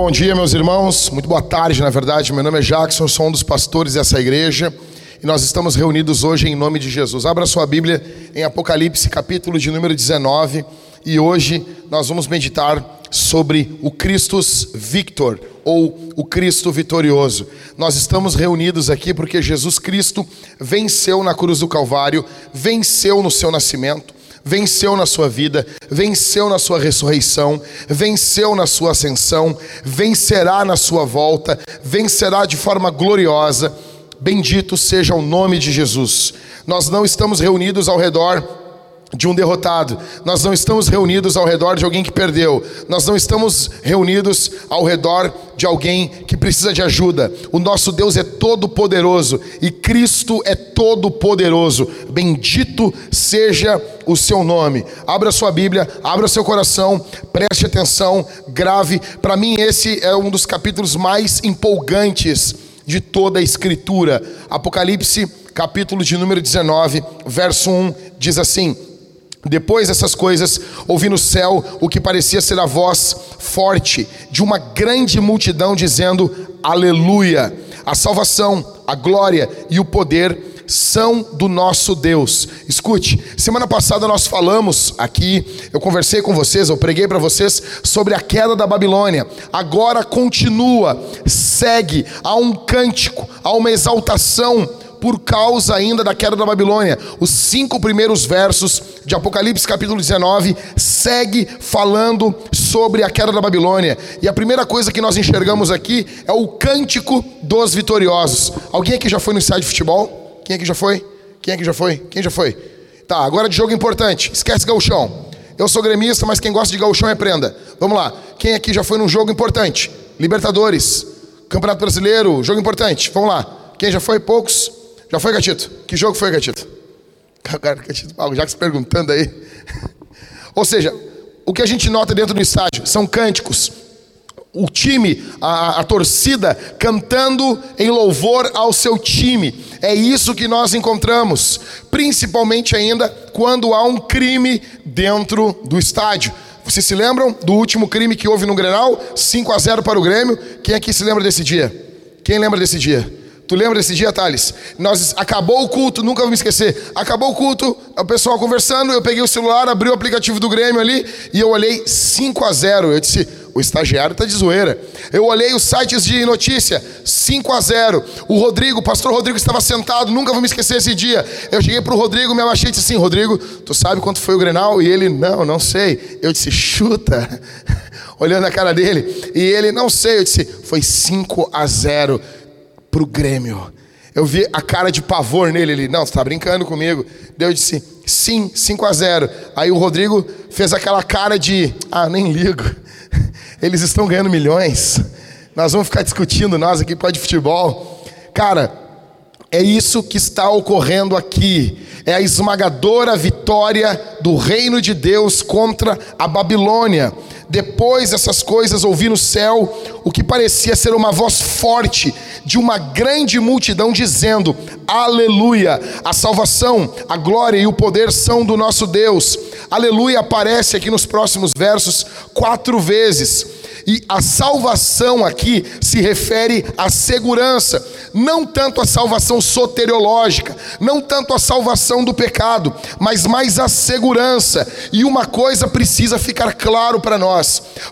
Bom dia, meus irmãos. Muito boa tarde, na verdade. Meu nome é Jackson, sou um dos pastores dessa igreja e nós estamos reunidos hoje em nome de Jesus. Abra sua Bíblia em Apocalipse, capítulo de número 19, e hoje nós vamos meditar sobre o Christus Victor ou o Cristo vitorioso. Nós estamos reunidos aqui porque Jesus Cristo venceu na cruz do Calvário, venceu no seu nascimento venceu na sua vida, venceu na sua ressurreição, venceu na sua ascensão, vencerá na sua volta, vencerá de forma gloriosa. Bendito seja o nome de Jesus. Nós não estamos reunidos ao redor de um derrotado. Nós não estamos reunidos ao redor de alguém que perdeu. Nós não estamos reunidos ao redor de alguém que precisa de ajuda. O nosso Deus é todo poderoso e Cristo é todo poderoso. Bendito seja o seu nome. Abra sua Bíblia, abra seu coração, preste atenção, grave. Para mim esse é um dos capítulos mais empolgantes de toda a escritura. Apocalipse, capítulo de número 19, verso 1 diz assim: depois dessas coisas, ouvi no céu o que parecia ser a voz forte de uma grande multidão dizendo: Aleluia! A salvação, a glória e o poder são do nosso Deus. Escute, semana passada nós falamos aqui, eu conversei com vocês, eu preguei para vocês sobre a queda da Babilônia. Agora continua, segue, há um cântico, há uma exaltação por causa ainda da queda da Babilônia. Os cinco primeiros versos de Apocalipse capítulo 19 segue falando sobre a queda da Babilônia. E a primeira coisa que nós enxergamos aqui é o cântico dos vitoriosos. Alguém aqui já foi no estádio de futebol? Quem aqui já foi? Quem aqui já foi? Quem já foi? Tá, agora de jogo importante. Esquece gauchão. Eu sou gremista, mas quem gosta de gauchão é prenda. Vamos lá. Quem aqui já foi num jogo importante? Libertadores, Campeonato Brasileiro, jogo importante. Vamos lá. Quem já foi? Poucos. Já foi, Gatito? Que jogo foi, Gatito? Já que se perguntando aí. Ou seja, o que a gente nota dentro do estádio são cânticos. O time, a, a torcida cantando em louvor ao seu time. É isso que nós encontramos, principalmente ainda quando há um crime dentro do estádio. Vocês se lembram do último crime que houve no Grenal? 5 a 0 para o Grêmio. Quem aqui se lembra desse dia? Quem lembra desse dia? Tu lembra desse dia, Thales? Nós acabou o culto, nunca vou me esquecer. Acabou o culto, o pessoal conversando, eu peguei o celular, abri o aplicativo do Grêmio ali e eu olhei 5 a 0. Eu disse: "O estagiário tá de zoeira". Eu olhei os sites de notícia, 5 a 0. O Rodrigo, o pastor Rodrigo estava sentado, nunca vou me esquecer esse dia. Eu cheguei pro Rodrigo, me abaixei e disse assim: "Rodrigo, tu sabe quanto foi o Grenal?" E ele: "Não, não sei". Eu disse: "Chuta". Olhando a cara dele, e ele: "Não sei". Eu disse: "Foi 5 a 0" para o Grêmio. Eu vi a cara de pavor nele. Ele, não, você está brincando comigo. Deus disse, sim, 5 a 0. Aí o Rodrigo fez aquela cara de, ah, nem ligo. Eles estão ganhando milhões. Nós vamos ficar discutindo, nós aqui pode futebol. Cara, é isso que está ocorrendo aqui. É a esmagadora vitória do reino de Deus contra a Babilônia. Depois dessas coisas, ouvi no céu o que parecia ser uma voz forte de uma grande multidão dizendo: Aleluia! A salvação, a glória e o poder são do nosso Deus. Aleluia aparece aqui nos próximos versos quatro vezes. E a salvação aqui se refere à segurança, não tanto a salvação soteriológica, não tanto a salvação do pecado, mas mais a segurança. E uma coisa precisa ficar claro para nós: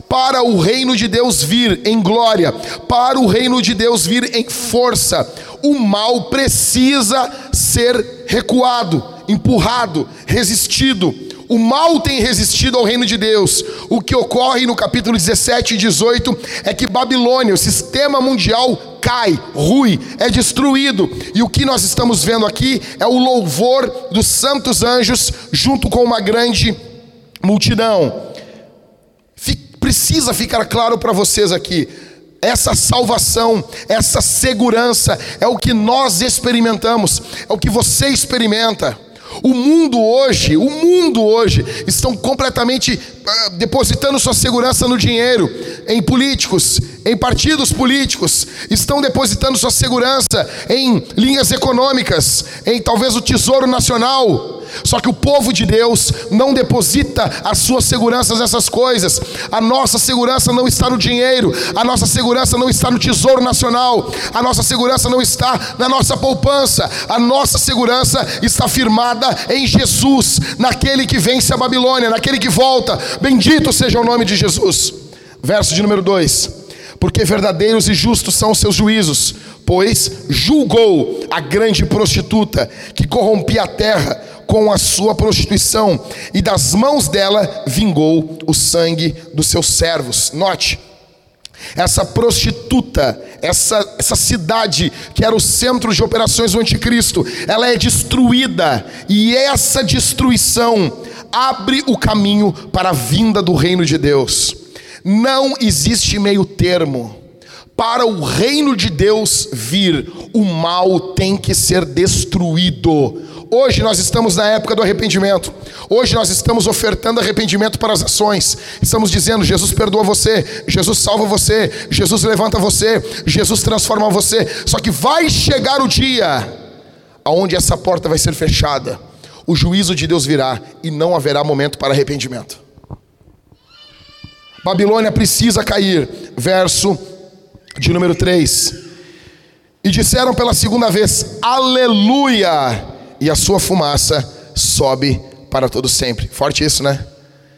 para o reino de Deus vir em glória, para o reino de Deus vir em força, o mal precisa ser recuado, empurrado, resistido o mal tem resistido ao reino de Deus. O que ocorre no capítulo 17 e 18 é que Babilônia, o sistema mundial, cai, rui, é destruído. E o que nós estamos vendo aqui é o louvor dos santos anjos junto com uma grande multidão. Precisa ficar claro para vocês aqui. Essa salvação, essa segurança é o que nós experimentamos, é o que você experimenta. O mundo hoje, o mundo hoje, estão completamente uh, depositando sua segurança no dinheiro, em políticos, em partidos políticos, estão depositando sua segurança em linhas econômicas, em talvez o Tesouro Nacional. Só que o povo de Deus não deposita as suas seguranças nessas coisas. A nossa segurança não está no dinheiro, a nossa segurança não está no tesouro nacional, a nossa segurança não está na nossa poupança, a nossa segurança está firmada em Jesus, naquele que vence a Babilônia, naquele que volta. Bendito seja o nome de Jesus. Verso de número 2 porque verdadeiros e justos são os seus juízos, pois julgou a grande prostituta que corrompia a terra com a sua prostituição, e das mãos dela vingou o sangue dos seus servos. Note, essa prostituta, essa, essa cidade que era o centro de operações do anticristo, ela é destruída, e essa destruição abre o caminho para a vinda do reino de Deus. Não existe meio termo. Para o reino de Deus vir, o mal tem que ser destruído. Hoje nós estamos na época do arrependimento. Hoje nós estamos ofertando arrependimento para as ações. Estamos dizendo: Jesus perdoa você, Jesus salva você, Jesus levanta você, Jesus transforma você. Só que vai chegar o dia aonde essa porta vai ser fechada. O juízo de Deus virá e não haverá momento para arrependimento. Babilônia precisa cair. Verso de número 3. E disseram pela segunda vez: Aleluia! E a sua fumaça sobe para todo sempre. Forte isso, né?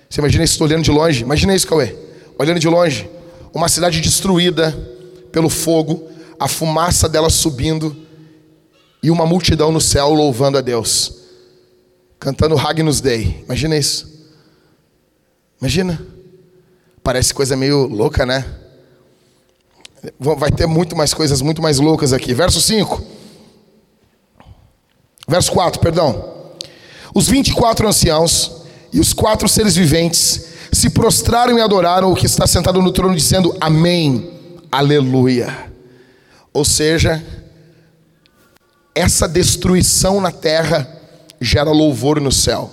Você imagina isso olhando de longe? Imagina isso, Cauê. Olhando de longe. Uma cidade destruída pelo fogo, a fumaça dela subindo e uma multidão no céu louvando a Deus, cantando Hagnus Dei. Imagina isso. Imagina. Parece coisa meio louca, né? Vai ter muito mais coisas muito mais loucas aqui. Verso 5. Verso 4, perdão. Os 24 anciãos e os quatro seres viventes se prostraram e adoraram o que está sentado no trono, dizendo: Amém, Aleluia. Ou seja, essa destruição na terra gera louvor no céu.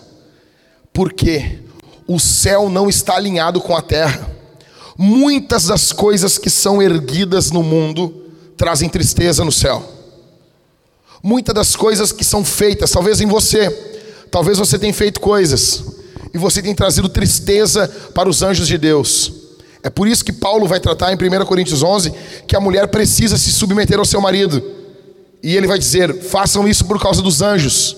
Por quê? o céu não está alinhado com a terra. Muitas das coisas que são erguidas no mundo trazem tristeza no céu. Muitas das coisas que são feitas, talvez em você, talvez você tenha feito coisas e você tem trazido tristeza para os anjos de Deus. É por isso que Paulo vai tratar em 1 Coríntios 11 que a mulher precisa se submeter ao seu marido. E ele vai dizer: façam isso por causa dos anjos.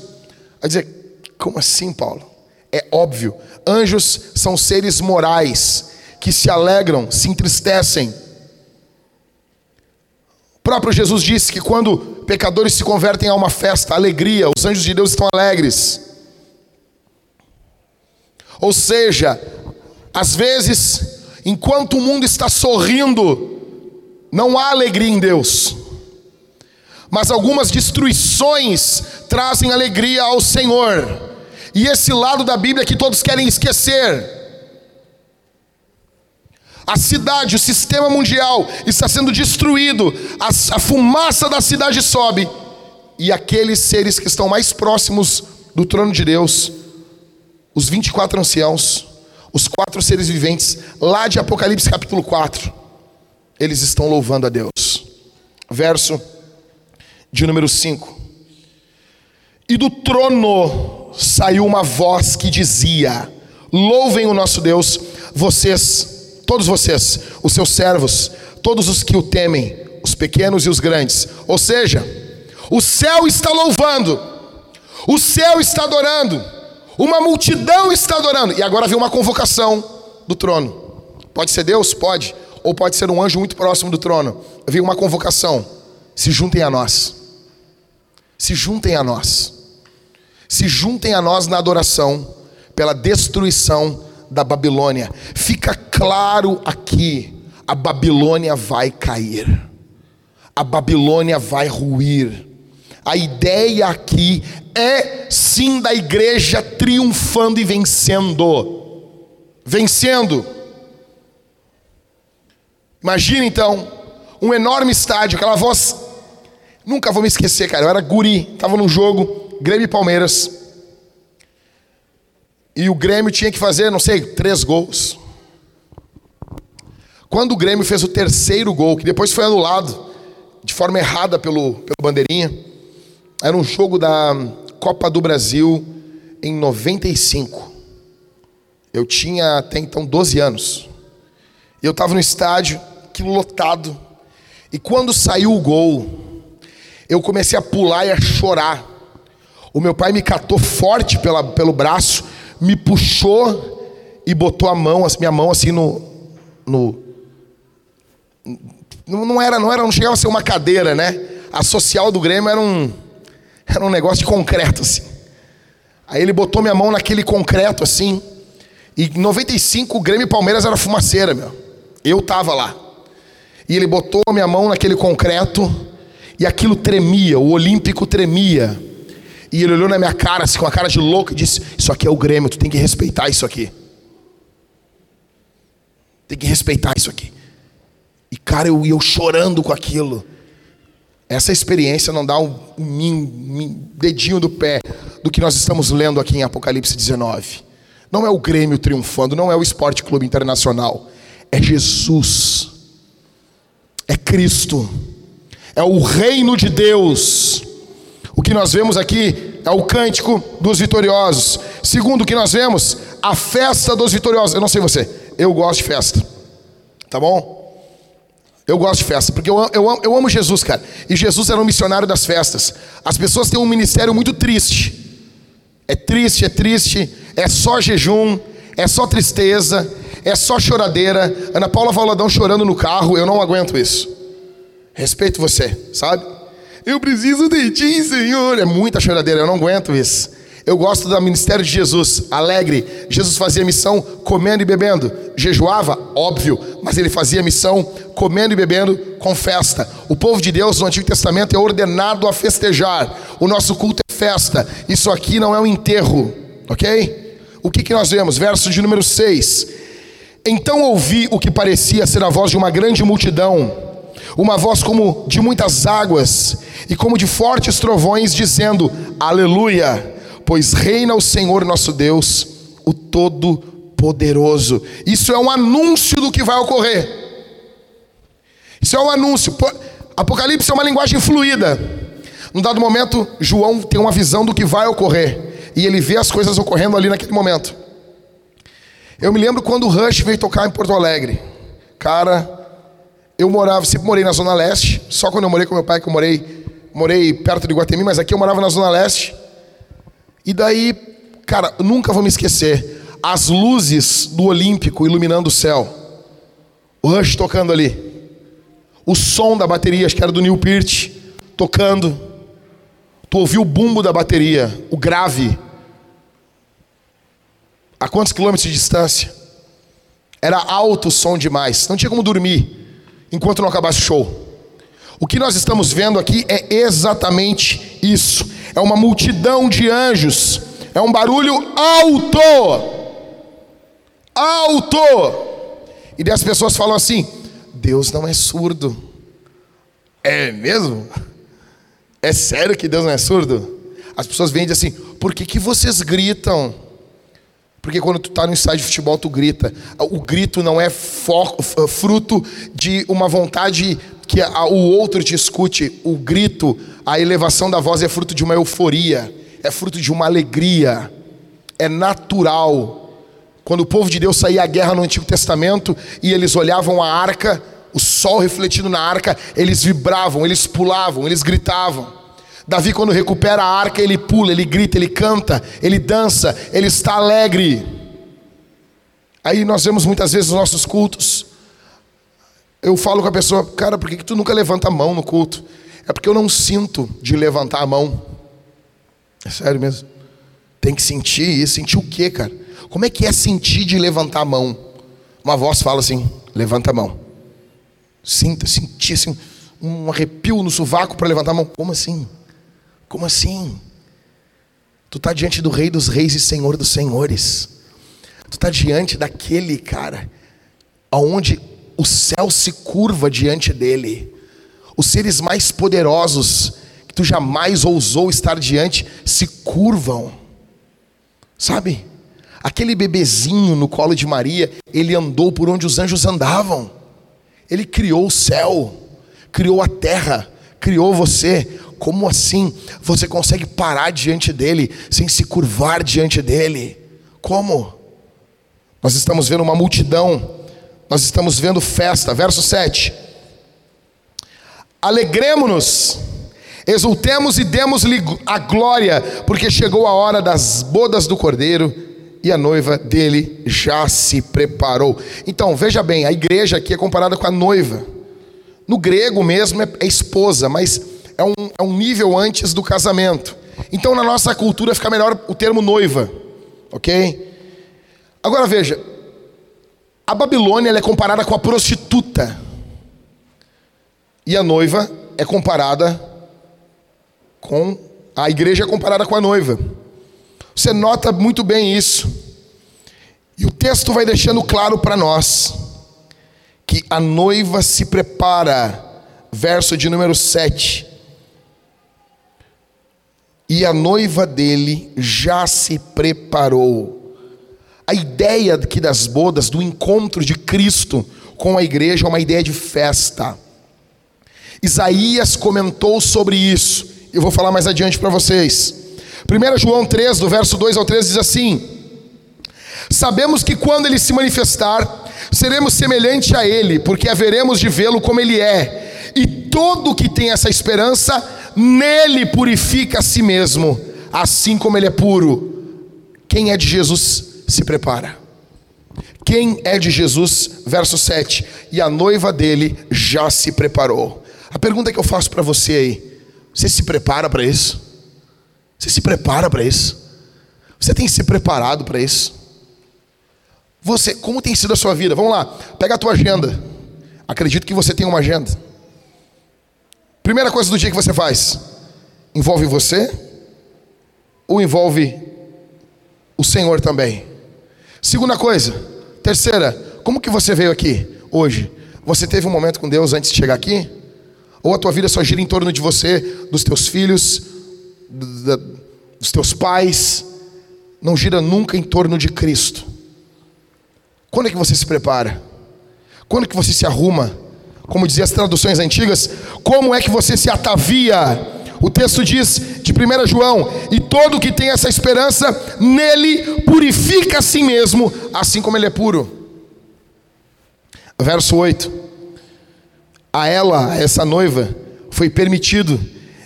Vai dizer: como assim, Paulo? É óbvio, anjos são seres morais que se alegram, se entristecem. O próprio Jesus disse que quando pecadores se convertem a uma festa, alegria, os anjos de Deus estão alegres. Ou seja, às vezes, enquanto o mundo está sorrindo, não há alegria em Deus. Mas algumas destruições trazem alegria ao Senhor e esse lado da Bíblia que todos querem esquecer. A cidade, o sistema mundial está sendo destruído, a, a fumaça da cidade sobe, e aqueles seres que estão mais próximos do trono de Deus, os 24 anciãos, os quatro seres viventes, lá de Apocalipse capítulo 4, eles estão louvando a Deus. Verso de número 5. E do trono saiu uma voz que dizia: Louvem o nosso Deus, vocês, todos vocês, os seus servos, todos os que o temem, os pequenos e os grandes. Ou seja, o céu está louvando, o céu está adorando, uma multidão está adorando. E agora vem uma convocação do trono. Pode ser Deus? Pode. Ou pode ser um anjo muito próximo do trono. Vem uma convocação. Se juntem a nós. Se juntem a nós se juntem a nós na adoração pela destruição da Babilônia. Fica claro aqui: a Babilônia vai cair, a Babilônia vai ruir. A ideia aqui é sim da igreja triunfando e vencendo. Vencendo. Imagina então, um enorme estádio, aquela voz. Nunca vou me esquecer, cara. Eu era guri, estava num jogo, Grêmio e Palmeiras. E o Grêmio tinha que fazer, não sei, três gols. Quando o Grêmio fez o terceiro gol, que depois foi anulado de forma errada pelo, pelo Bandeirinha, era um jogo da Copa do Brasil em 95. Eu tinha até então 12 anos. Eu estava no estádio, aquilo lotado. E quando saiu o gol, eu comecei a pular e a chorar. O meu pai me catou forte pela, pelo braço, me puxou e botou a mão, minha mão assim no, no não era, não era, não chegava a ser uma cadeira, né? A social do Grêmio era um era um negócio de concreto assim. Aí ele botou minha mão naquele concreto assim. E em 95 o Grêmio e Palmeiras era fumaceira, meu. Eu tava lá. E ele botou minha mão naquele concreto e aquilo tremia, o Olímpico tremia. E ele olhou na minha cara, assim, com a cara de louco, e disse: Isso aqui é o Grêmio, tu tem que respeitar isso aqui. Tem que respeitar isso aqui. E cara, eu, eu chorando com aquilo. Essa experiência não dá um, um, um dedinho do pé do que nós estamos lendo aqui em Apocalipse 19. Não é o Grêmio triunfando, não é o Esporte Clube Internacional. É Jesus. É Cristo. É o reino de Deus. Que nós vemos aqui é o cântico dos vitoriosos. Segundo o que nós vemos, a festa dos vitoriosos. Eu não sei você, eu gosto de festa. Tá bom? Eu gosto de festa, porque eu, eu, eu amo Jesus, cara. E Jesus era um missionário das festas. As pessoas têm um ministério muito triste. É triste, é triste, é só jejum, é só tristeza, é só choradeira. Ana Paula Valadão chorando no carro, eu não aguento isso. Respeito você, sabe? Eu preciso de ti, Senhor. É muita choradeira, eu não aguento isso. Eu gosto do ministério de Jesus, alegre. Jesus fazia missão comendo e bebendo. Jejuava, óbvio, mas ele fazia missão comendo e bebendo com festa. O povo de Deus no Antigo Testamento é ordenado a festejar. O nosso culto é festa. Isso aqui não é um enterro, ok? O que, que nós vemos? Verso de número 6. Então ouvi o que parecia ser a voz de uma grande multidão, uma voz como de muitas águas e como de fortes trovões, dizendo: Aleluia! pois reina o Senhor nosso Deus, o Todo-Poderoso. Isso é um anúncio do que vai ocorrer. Isso é um anúncio. Apocalipse é uma linguagem fluida. Num dado momento, João tem uma visão do que vai ocorrer. E ele vê as coisas ocorrendo ali naquele momento. Eu me lembro quando o Rush veio tocar em Porto Alegre. Cara, eu morava, sempre morei na Zona Leste. Só quando eu morei com meu pai, que eu morei, morei perto de Guatemi, mas aqui eu morava na Zona Leste. E daí, cara, nunca vou me esquecer. As luzes do Olímpico iluminando o céu. O Rush tocando ali. O som da bateria, acho que era do Neil Peart, tocando. Tu ouviu o bumbo da bateria, o grave. A quantos quilômetros de distância? Era alto o som demais. Não tinha como dormir enquanto não acabasse o show. O que nós estamos vendo aqui é exatamente isso é uma multidão de anjos, é um barulho alto, alto. E daí as pessoas falam assim: Deus não é surdo. É mesmo? É sério que Deus não é surdo? As pessoas vêm e dizem assim: por que, que vocês gritam? Porque quando tu está no estádio de futebol, tu grita. O grito não é fruto de uma vontade que o outro te escute. O grito, a elevação da voz é fruto de uma euforia, é fruto de uma alegria, é natural. Quando o povo de Deus saía à guerra no Antigo Testamento e eles olhavam a arca, o sol refletido na arca, eles vibravam, eles pulavam, eles gritavam. Davi, quando recupera a arca, ele pula, ele grita, ele canta, ele dança, ele está alegre. Aí nós vemos muitas vezes nos nossos cultos. Eu falo com a pessoa, cara, por que, que tu nunca levanta a mão no culto? É porque eu não sinto de levantar a mão. É sério mesmo. Tem que sentir isso. Sentir o quê, cara? Como é que é sentir de levantar a mão? Uma voz fala assim: levanta a mão. Sinta, sentir assim, um arrepio no sovaco para levantar a mão. Como assim? Como assim? Tu está diante do Rei dos Reis e Senhor dos Senhores. Tu está diante daquele cara, aonde o céu se curva diante dele. Os seres mais poderosos que tu jamais ousou estar diante se curvam. Sabe? Aquele bebezinho no colo de Maria, ele andou por onde os anjos andavam. Ele criou o céu, criou a terra, criou você Como assim você consegue parar diante dele sem se curvar diante dele? Como? Nós estamos vendo uma multidão, nós estamos vendo festa. Verso 7. Alegremos-nos, exultemos e demos-lhe a glória, porque chegou a hora das bodas do cordeiro e a noiva dele já se preparou. Então, veja bem, a igreja aqui é comparada com a noiva. No grego mesmo é, é esposa, mas é um, é um nível antes do casamento. Então, na nossa cultura fica melhor o termo noiva, ok? Agora veja, a Babilônia é comparada com a prostituta. E a noiva é comparada com. A igreja é comparada com a noiva. Você nota muito bem isso. E o texto vai deixando claro para nós que a noiva se prepara, verso de número 7. E a noiva dele já se preparou. A ideia aqui das bodas, do encontro de Cristo com a igreja, é uma ideia de festa. Isaías comentou sobre isso. Eu vou falar mais adiante para vocês. 1 João 3, do verso 2 ao 3, diz assim: Sabemos que quando ele se manifestar, seremos semelhante a ele, porque haveremos de vê-lo como ele é. E todo que tem essa esperança, nele purifica a si mesmo, assim como ele é puro. Quem é de Jesus se prepara. Quem é de Jesus, verso 7, e a noiva dele já se preparou. A pergunta que eu faço para você aí: você se prepara para isso? Você se prepara para isso? Você tem se preparado para isso? Você, como tem sido a sua vida? Vamos lá, pega a tua agenda. Acredito que você tem uma agenda. Primeira coisa do dia que você faz: envolve você ou envolve o Senhor também? Segunda coisa, terceira, como que você veio aqui hoje? Você teve um momento com Deus antes de chegar aqui? Ou a tua vida só gira em torno de você, dos teus filhos, dos teus pais, não gira nunca em torno de Cristo? Quando é que você se prepara? Quando é que você se arruma? Como diziam as traduções antigas, como é que você se atavia? O texto diz de 1 João: E todo que tem essa esperança, nele purifica a si mesmo, assim como ele é puro. Verso 8 a ela, essa noiva, foi permitido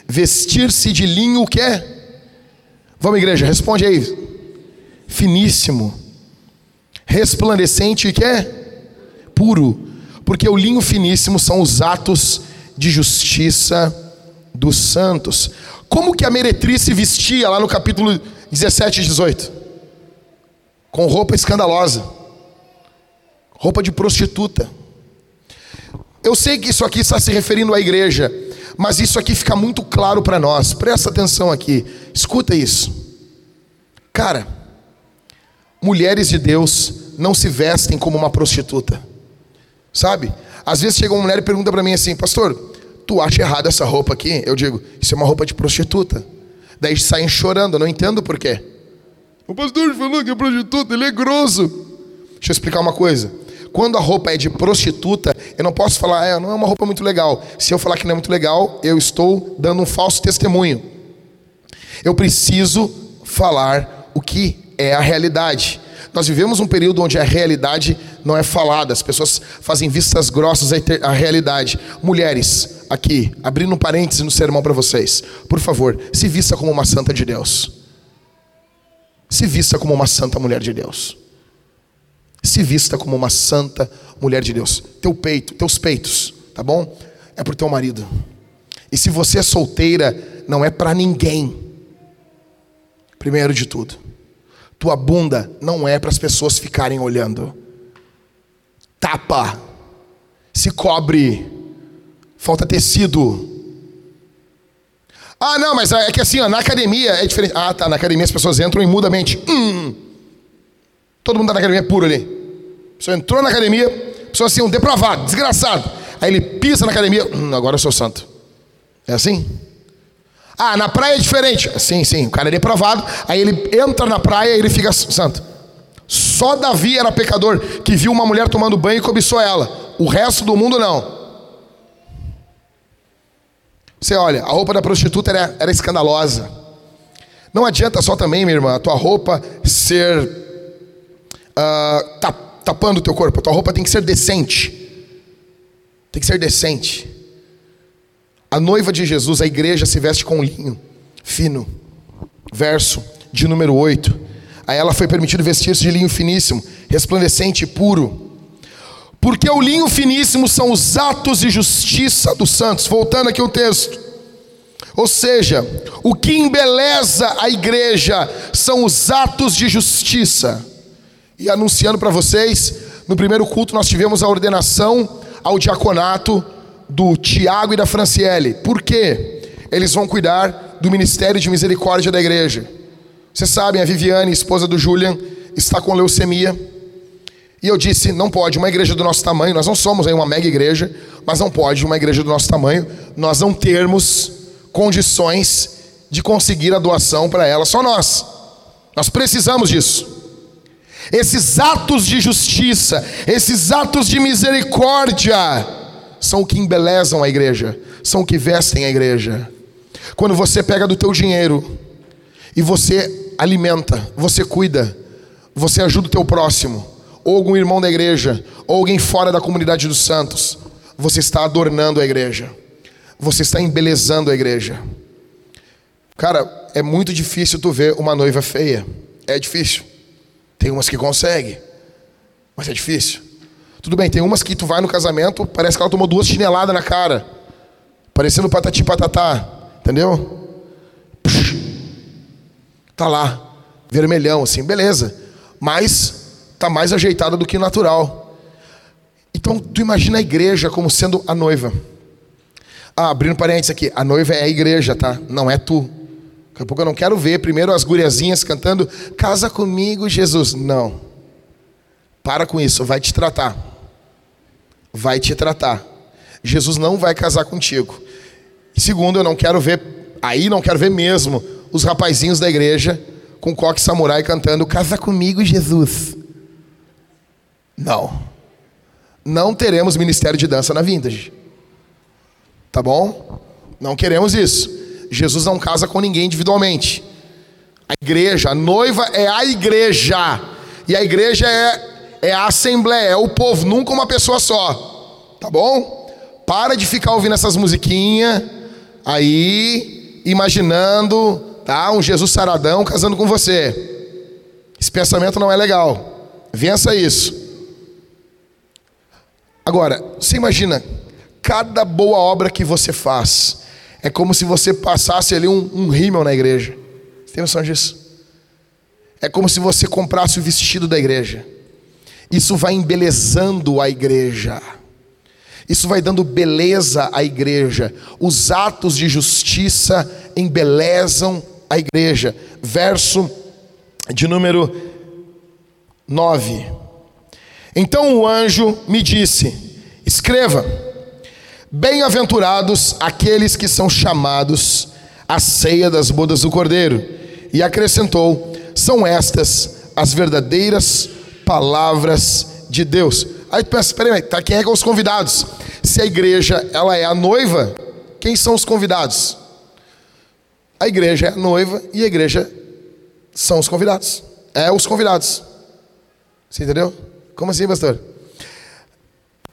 vestir-se de linho o que é? Vamos, igreja, responde aí. Finíssimo, resplandecente e que é? Puro. Porque o linho finíssimo são os atos de justiça dos santos. Como que a meretriz se vestia lá no capítulo 17 e 18? Com roupa escandalosa, roupa de prostituta. Eu sei que isso aqui está se referindo à igreja, mas isso aqui fica muito claro para nós. Presta atenção aqui, escuta isso. Cara, mulheres de Deus não se vestem como uma prostituta, sabe? Às vezes chega uma mulher e pergunta para mim assim, pastor, tu acha errado essa roupa aqui? Eu digo, isso é uma roupa de prostituta. Daí saem chorando, eu não entendo por quê. O pastor falou que é prostituta, ele é grosso. Deixa eu explicar uma coisa. Quando a roupa é de prostituta, eu não posso falar, é, não é uma roupa muito legal. Se eu falar que não é muito legal, eu estou dando um falso testemunho. Eu preciso falar o que é a realidade. Nós vivemos um período onde a realidade não é falada, as pessoas fazem vistas grossas à realidade. Mulheres, aqui, abrindo um parêntese no sermão para vocês, por favor, se vista como uma santa de Deus. Se vista como uma santa mulher de Deus. Se vista como uma santa mulher de Deus. Teu peito, teus peitos, tá bom? É pro teu marido. E se você é solteira, não é para ninguém. Primeiro de tudo, tua bunda não é para as pessoas ficarem olhando. Tapa. Se cobre. Falta tecido. Ah, não, mas é que assim, ó, na academia é diferente. Ah, tá, na academia as pessoas entram e mudam a mente. Hum. Todo mundo está na academia puro ali. A pessoa entrou na academia, a pessoa assim, um depravado, desgraçado. Aí ele pisa na academia, hum, agora eu sou santo. É assim? Ah, na praia é diferente. Sim, sim, o cara é depravado. Aí ele entra na praia e ele fica santo. Só Davi era pecador que viu uma mulher tomando banho e cobiçou ela. O resto do mundo não. Você olha, a roupa da prostituta era, era escandalosa. Não adianta só também, minha irmã, a tua roupa ser uh, tapando o teu corpo. A tua roupa tem que ser decente. Tem que ser decente. A noiva de Jesus, a igreja, se veste com linho fino. Verso de número 8. A ela foi permitido vestir-se de linho finíssimo, resplandecente e puro. Porque o linho finíssimo são os atos de justiça dos santos. Voltando aqui o texto. Ou seja, o que embeleza a igreja são os atos de justiça. E anunciando para vocês, no primeiro culto nós tivemos a ordenação ao diaconato do Tiago e da Franciele. Por quê? Eles vão cuidar do ministério de misericórdia da igreja. Vocês sabem, a Viviane, esposa do Julian, está com leucemia. E eu disse: não pode uma igreja do nosso tamanho, nós não somos aí uma mega igreja, mas não pode uma igreja do nosso tamanho, nós não termos condições de conseguir a doação para ela, só nós. Nós precisamos disso. Esses atos de justiça, esses atos de misericórdia, são o que embelezam a igreja, são o que vestem a igreja. Quando você pega do teu dinheiro e você alimenta, você cuida, você ajuda o teu próximo, ou algum irmão da igreja, ou alguém fora da comunidade dos santos, você está adornando a igreja. Você está embelezando a igreja. Cara, é muito difícil tu ver uma noiva feia. É difícil. Tem umas que consegue, mas é difícil. Tudo bem, tem umas que tu vai no casamento, parece que ela tomou duas chineladas na cara, parecendo patati patatá, entendeu? Tá lá, vermelhão assim, beleza. Mas tá mais ajeitada do que natural. Então tu imagina a igreja como sendo a noiva. Ah, abrindo parênteses aqui, a noiva é a igreja, tá? Não é tu. Daqui a pouco eu não quero ver primeiro as guriazinhas cantando Casa comigo, Jesus. Não. Para com isso, vai te tratar. Vai te tratar. Jesus não vai casar contigo. Segundo, eu não quero ver, aí não quero ver mesmo, os rapazinhos da igreja com coque samurai cantando Casa comigo, Jesus. Não. Não teremos ministério de dança na vintage. Tá bom? Não queremos isso. Jesus não casa com ninguém individualmente. A igreja, a noiva é a igreja. E a igreja é, é a assembleia, é o povo, nunca uma pessoa só. Tá bom? Para de ficar ouvindo essas musiquinhas aí, imaginando, tá? Um Jesus saradão casando com você. Esse pensamento não é legal. Vença isso. Agora, você imagina, cada boa obra que você faz, é como se você passasse ali um, um rímel na igreja. Você tem noção disso? É como se você comprasse o vestido da igreja. Isso vai embelezando a igreja. Isso vai dando beleza à igreja. Os atos de justiça embelezam a igreja. Verso de número 9. Então o anjo me disse: Escreva Bem-aventurados aqueles que são chamados à ceia das bodas do Cordeiro. E acrescentou: são estas as verdadeiras palavras de Deus. Aí tu pensa, peraí, tá, quem é que é os convidados? Se a igreja ela é a noiva, quem são os convidados? A igreja é a noiva e a igreja são os convidados. É os convidados. Você entendeu? Como assim, pastor?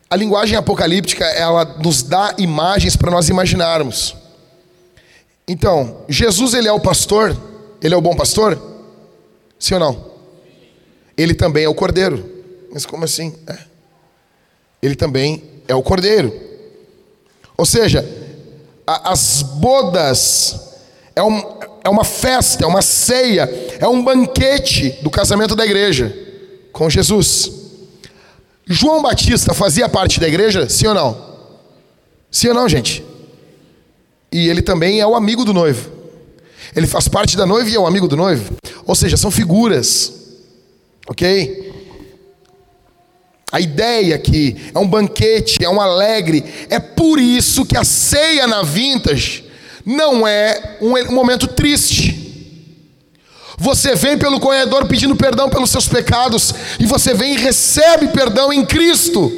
A linguagem apocalíptica, ela nos dá imagens para nós imaginarmos. Então, Jesus ele é o pastor? Ele é o bom pastor? Sim ou não? Ele também é o cordeiro. Mas como assim? É. Ele também é o cordeiro. Ou seja, a, as bodas é, um, é uma festa, é uma ceia, é um banquete do casamento da igreja com Jesus. João Batista fazia parte da igreja? Sim ou não? Sim ou não, gente? E ele também é o amigo do noivo. Ele faz parte da noiva e é o amigo do noivo. Ou seja, são figuras. Ok? A ideia aqui é um banquete, é um alegre. É por isso que a ceia na vintage não é um momento triste. Você vem pelo corredor pedindo perdão pelos seus pecados, e você vem e recebe perdão em Cristo.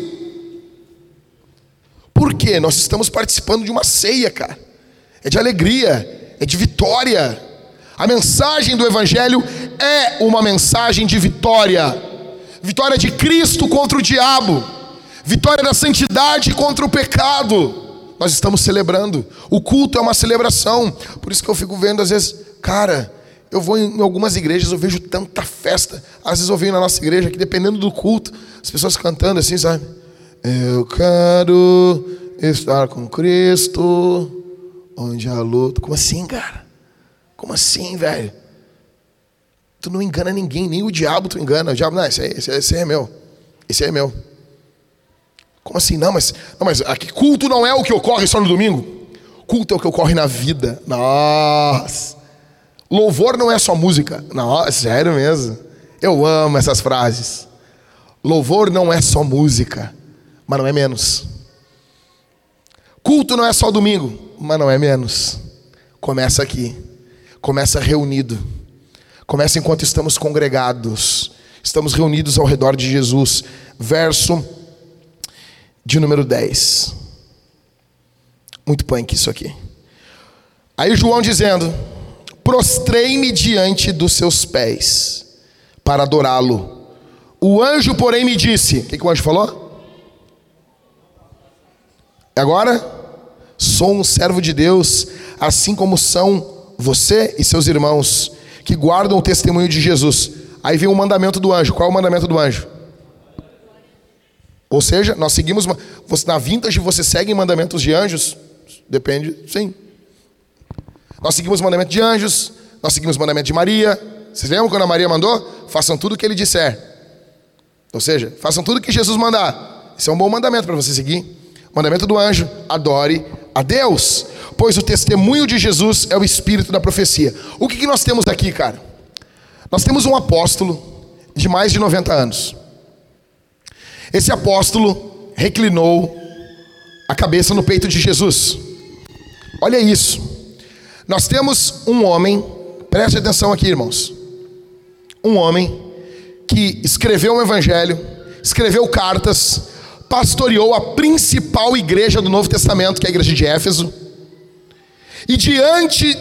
Por quê? Nós estamos participando de uma ceia, cara. é de alegria, é de vitória. A mensagem do Evangelho é uma mensagem de vitória vitória de Cristo contra o diabo, vitória da santidade contra o pecado. Nós estamos celebrando. O culto é uma celebração. Por isso que eu fico vendo, às vezes, cara, eu vou em algumas igrejas, eu vejo tanta festa. Às vezes eu venho na nossa igreja, que dependendo do culto, as pessoas cantando assim, sabe? Eu quero estar com Cristo, onde a luta. Como assim, cara? Como assim, velho? Tu não engana ninguém, nem o diabo tu engana. O diabo, não, esse aí, esse, esse aí é meu. Esse aí é meu. Como assim? Não, mas, não, mas aqui culto não é o que ocorre só no domingo. Culto é o que ocorre na vida. Nossa. Louvor não é só música. Nossa, sério mesmo. Eu amo essas frases. Louvor não é só música, mas não é menos. Culto não é só domingo, mas não é menos. Começa aqui. Começa reunido. Começa enquanto estamos congregados. Estamos reunidos ao redor de Jesus. Verso de número 10. Muito punk isso aqui. Aí João dizendo: Prostrei-me diante dos seus pés para adorá-lo. O anjo, porém, me disse: O que, que o anjo falou? Agora, sou um servo de Deus, assim como são você e seus irmãos, que guardam o testemunho de Jesus. Aí vem o mandamento do anjo. Qual é o mandamento do anjo? Ou seja, nós seguimos. Você, na vintage você segue mandamentos de anjos? Depende, sim. Nós seguimos o mandamento de anjos, nós seguimos o mandamento de Maria. Vocês lembram quando a Maria mandou? Façam tudo o que ele disser. Ou seja, façam tudo o que Jesus mandar. Isso é um bom mandamento para você seguir. Mandamento do anjo: adore a Deus, pois o testemunho de Jesus é o espírito da profecia. O que, que nós temos aqui, cara? Nós temos um apóstolo de mais de 90 anos. Esse apóstolo reclinou a cabeça no peito de Jesus. Olha isso. Nós temos um homem, preste atenção aqui, irmãos. Um homem que escreveu um evangelho, escreveu cartas, pastoreou a principal igreja do Novo Testamento, que é a igreja de Éfeso. E diante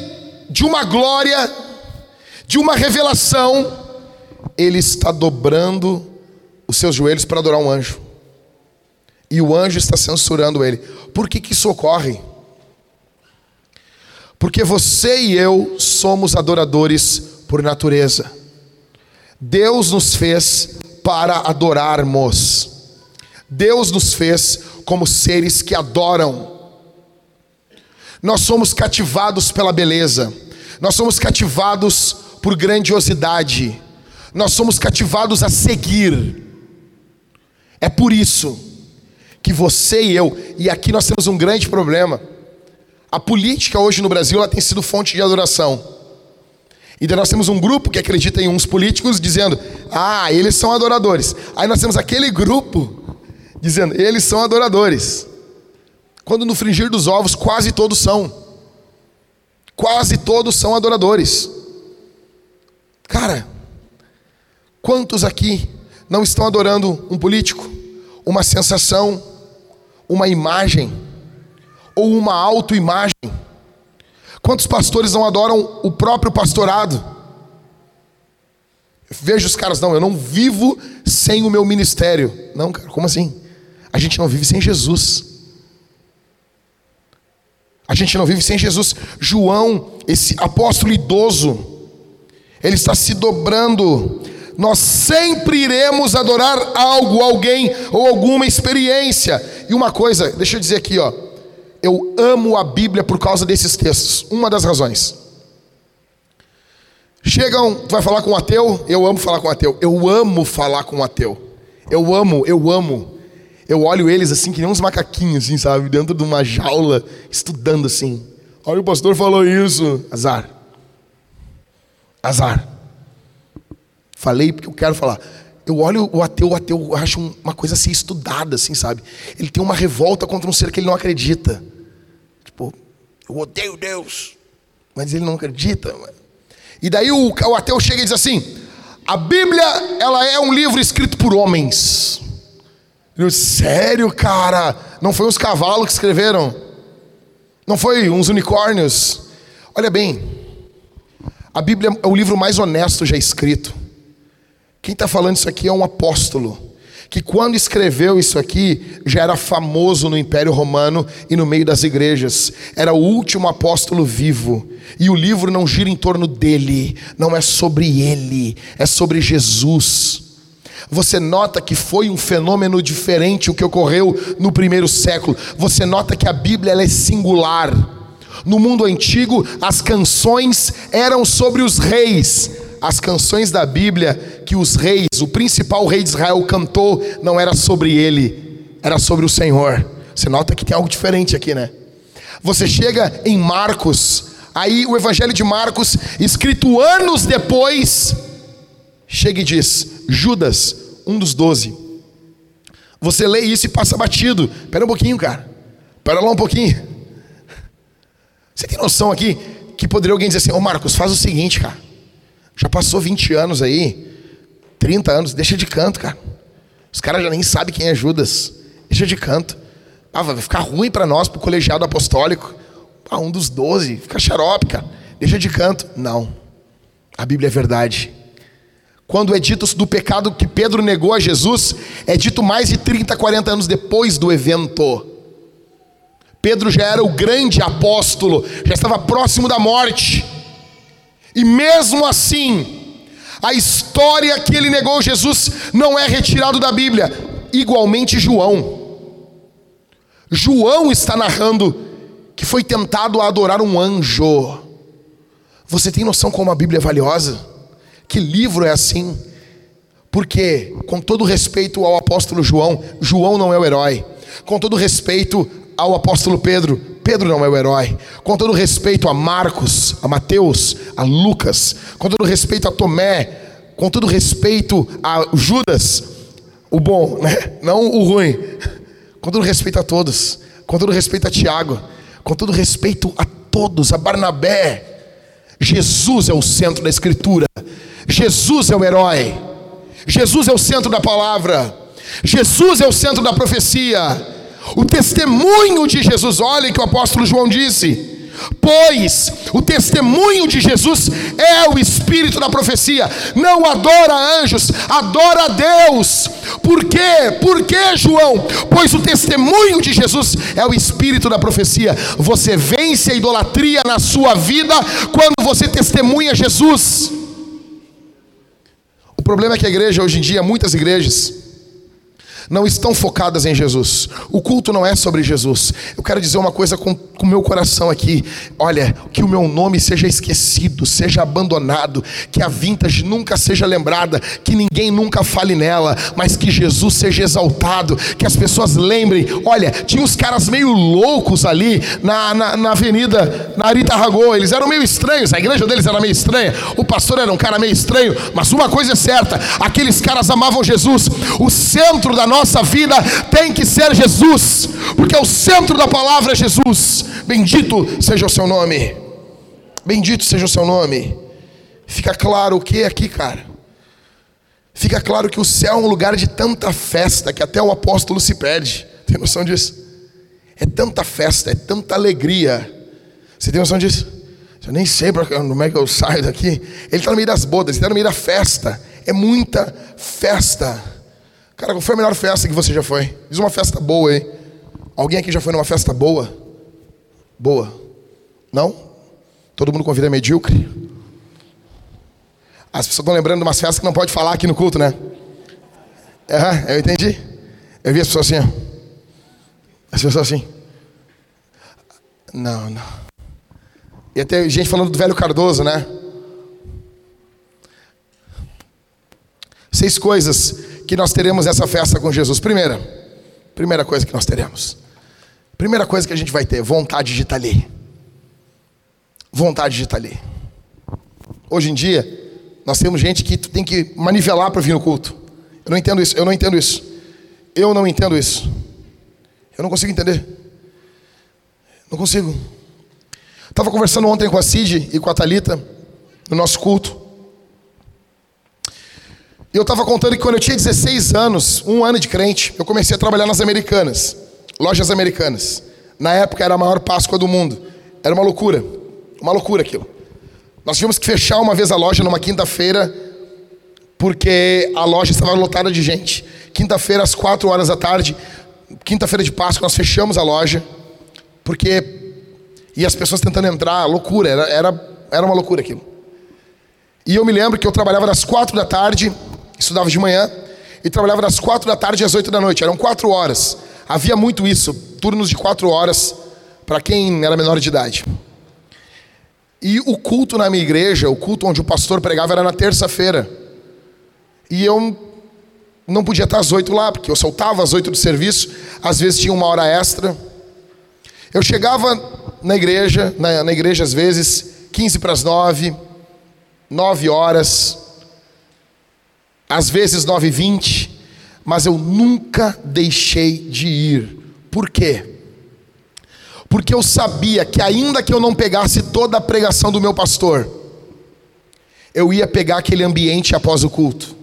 de uma glória, de uma revelação, ele está dobrando os seus joelhos para adorar um anjo. E o anjo está censurando ele. Por que, que isso ocorre? Porque você e eu somos adoradores por natureza. Deus nos fez para adorarmos. Deus nos fez como seres que adoram. Nós somos cativados pela beleza. Nós somos cativados por grandiosidade. Nós somos cativados a seguir. É por isso que você e eu, e aqui nós temos um grande problema. A política hoje no Brasil ela tem sido fonte de adoração. E nós temos um grupo que acredita em uns políticos dizendo: "Ah, eles são adoradores". Aí nós temos aquele grupo dizendo: "Eles são adoradores". Quando no fringir dos ovos quase todos são. Quase todos são adoradores. Cara, quantos aqui não estão adorando um político, uma sensação, uma imagem ou uma autoimagem? Quantos pastores não adoram o próprio pastorado? Veja os caras, não, eu não vivo sem o meu ministério. Não, cara, como assim? A gente não vive sem Jesus. A gente não vive sem Jesus. João, esse apóstolo idoso, ele está se dobrando nós sempre iremos adorar algo, alguém ou alguma experiência. E uma coisa, deixa eu dizer aqui, ó. Eu amo a Bíblia por causa desses textos. Uma das razões. Chegam, tu vai falar com um ateu? Eu amo falar com um ateu. Eu amo falar com um ateu. Eu amo, eu amo. Eu olho eles assim, que nem uns macaquinhos, assim, sabe? Dentro de uma jaula, estudando assim. Olha, o pastor falou isso. Azar. Azar. Falei porque eu quero falar. Eu olho o ateu, o ateu acha uma coisa assim estudada, assim, sabe? Ele tem uma revolta contra um ser que ele não acredita. Tipo, eu odeio Deus, mas ele não acredita. E daí o, o ateu chega e diz assim: a Bíblia, ela é um livro escrito por homens. Eu, Sério, cara? Não foi os cavalos que escreveram? Não foi uns unicórnios. Olha bem, a Bíblia é o livro mais honesto já escrito. Quem está falando isso aqui é um apóstolo, que quando escreveu isso aqui, já era famoso no Império Romano e no meio das igrejas. Era o último apóstolo vivo. E o livro não gira em torno dele, não é sobre ele, é sobre Jesus. Você nota que foi um fenômeno diferente o que ocorreu no primeiro século. Você nota que a Bíblia é singular. No mundo antigo, as canções eram sobre os reis. As canções da Bíblia que os reis, o principal rei de Israel cantou, não era sobre ele, era sobre o Senhor. Você nota que tem algo diferente aqui, né? Você chega em Marcos, aí o Evangelho de Marcos, escrito anos depois, chega e diz: Judas, um dos doze. Você lê isso e passa batido. Espera um pouquinho, cara. Espera lá um pouquinho. Você tem noção aqui que poderia alguém dizer assim: Ô Marcos, faz o seguinte, cara. Já passou 20 anos aí, 30 anos, deixa de canto, cara. Os caras já nem sabem quem é Judas. Deixa de canto. Ah, vai ficar ruim para nós, pro colegiado apostólico. Ah, um dos doze, fica xarope, cara. Deixa de canto. Não. A Bíblia é verdade. Quando é dito do pecado que Pedro negou a Jesus, é dito mais de 30, 40 anos depois do evento. Pedro já era o grande apóstolo, já estava próximo da morte. E mesmo assim, a história que ele negou Jesus não é retirado da Bíblia. Igualmente João. João está narrando que foi tentado a adorar um anjo. Você tem noção como a Bíblia é valiosa? Que livro é assim? Porque, com todo respeito ao apóstolo João, João não é o herói. Com todo respeito ao apóstolo Pedro, Pedro não é o herói. Com todo respeito a Marcos, a Mateus, a Lucas, com todo respeito a Tomé, com todo respeito a Judas, o bom, né? não o ruim. Com todo respeito a todos, com todo respeito a Tiago, com todo respeito a todos, a Barnabé. Jesus é o centro da Escritura, Jesus é o herói, Jesus é o centro da palavra, Jesus é o centro da profecia. O testemunho de Jesus, olha que o apóstolo João disse. Pois o testemunho de Jesus é o espírito da profecia. Não adora anjos, adora a Deus. Por quê? Por quê, João? Pois o testemunho de Jesus é o espírito da profecia. Você vence a idolatria na sua vida quando você testemunha Jesus. O problema é que a igreja hoje em dia, muitas igrejas, não estão focadas em Jesus. O culto não é sobre Jesus. Eu quero dizer uma coisa com o meu coração aqui. Olha, que o meu nome seja esquecido, seja abandonado, que a vintage nunca seja lembrada, que ninguém nunca fale nela, mas que Jesus seja exaltado, que as pessoas lembrem. Olha, tinha uns caras meio loucos ali na, na, na avenida, na Arita Ragô, eles eram meio estranhos, a igreja deles era meio estranha, o pastor era um cara meio estranho, mas uma coisa é certa: aqueles caras amavam Jesus, o centro da nossa nossa vida tem que ser Jesus, porque o centro da palavra é Jesus. Bendito seja o seu nome. Bendito seja o seu nome. Fica claro o que é aqui, cara. Fica claro que o céu é um lugar de tanta festa que até o apóstolo se perde. Tem noção disso? É tanta festa, é tanta alegria. Você tem noção disso? Eu nem sei como é que eu saio daqui. Ele está no meio das bodas, ele está no meio da festa. É muita festa. Cara, qual foi a melhor festa que você já foi? Diz uma festa boa aí. Alguém aqui já foi numa festa boa? Boa. Não? Todo mundo convida medíocre? As pessoas estão lembrando de umas festas que não pode falar aqui no culto, né? É, eu entendi. Eu vi as pessoas assim, ó. As pessoas assim. Não, não. E até gente falando do velho Cardoso, né? Seis coisas que nós teremos essa festa com Jesus? Primeira, primeira coisa que nós teremos. Primeira coisa que a gente vai ter, vontade de estar ali. Vontade de estar ali. Hoje em dia, nós temos gente que tem que manivelar para vir no culto. Eu não entendo isso, eu não entendo isso. Eu não entendo isso. Eu não consigo entender. Não consigo. Estava conversando ontem com a Cid e com a Talita no nosso culto. E eu estava contando que quando eu tinha 16 anos, um ano de crente, eu comecei a trabalhar nas americanas, lojas americanas. Na época era a maior Páscoa do mundo. Era uma loucura. Uma loucura aquilo. Nós tivemos que fechar uma vez a loja numa quinta-feira, porque a loja estava lotada de gente. Quinta-feira, às quatro horas da tarde, quinta-feira de Páscoa, nós fechamos a loja, porque. E as pessoas tentando entrar, loucura, era, era, era uma loucura aquilo. E eu me lembro que eu trabalhava das quatro da tarde, estudava de manhã, e trabalhava das quatro da tarde às oito da noite, eram quatro horas. Havia muito isso, turnos de quatro horas, para quem era menor de idade. E o culto na minha igreja, o culto onde o pastor pregava, era na terça-feira. E eu não podia estar às oito lá, porque eu soltava às oito do serviço, às vezes tinha uma hora extra. Eu chegava na igreja, na, na igreja às vezes, quinze para as nove, nove horas, às vezes nove e vinte, mas eu nunca deixei de ir. Por quê? porque eu sabia que, ainda que eu não pegasse toda a pregação do meu pastor, eu ia pegar aquele ambiente após o culto.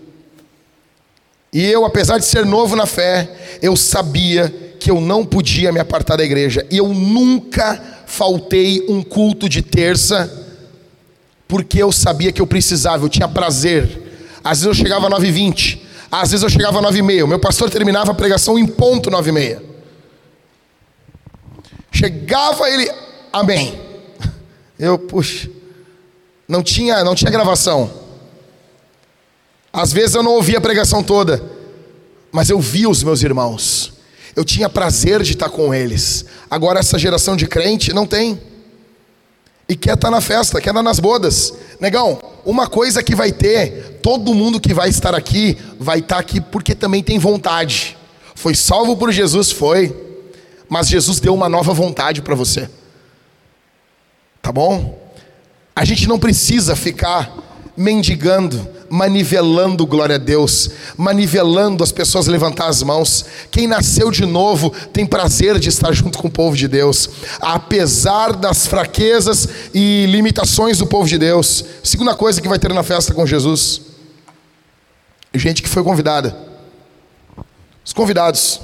E eu, apesar de ser novo na fé, eu sabia que eu não podia me apartar da igreja. E eu nunca faltei um culto de terça, porque eu sabia que eu precisava, eu tinha prazer. Às vezes eu chegava às 9h20, às vezes eu chegava às 9h30. O meu pastor terminava a pregação em ponto 9h30. Chegava ele, amém. Eu, puxa, não tinha, não tinha gravação. Às vezes eu não ouvia a pregação toda, mas eu via os meus irmãos. Eu tinha prazer de estar com eles. Agora essa geração de crente não tem. E quer estar na festa, quer estar nas bodas. Negão, uma coisa que vai ter, todo mundo que vai estar aqui, vai estar aqui porque também tem vontade. Foi salvo por Jesus, foi mas Jesus deu uma nova vontade para você. Tá bom? A gente não precisa ficar mendigando, manivelando glória a Deus, manivelando as pessoas levantar as mãos. Quem nasceu de novo tem prazer de estar junto com o povo de Deus, apesar das fraquezas e limitações do povo de Deus. Segunda coisa que vai ter na festa com Jesus: gente que foi convidada. Os convidados.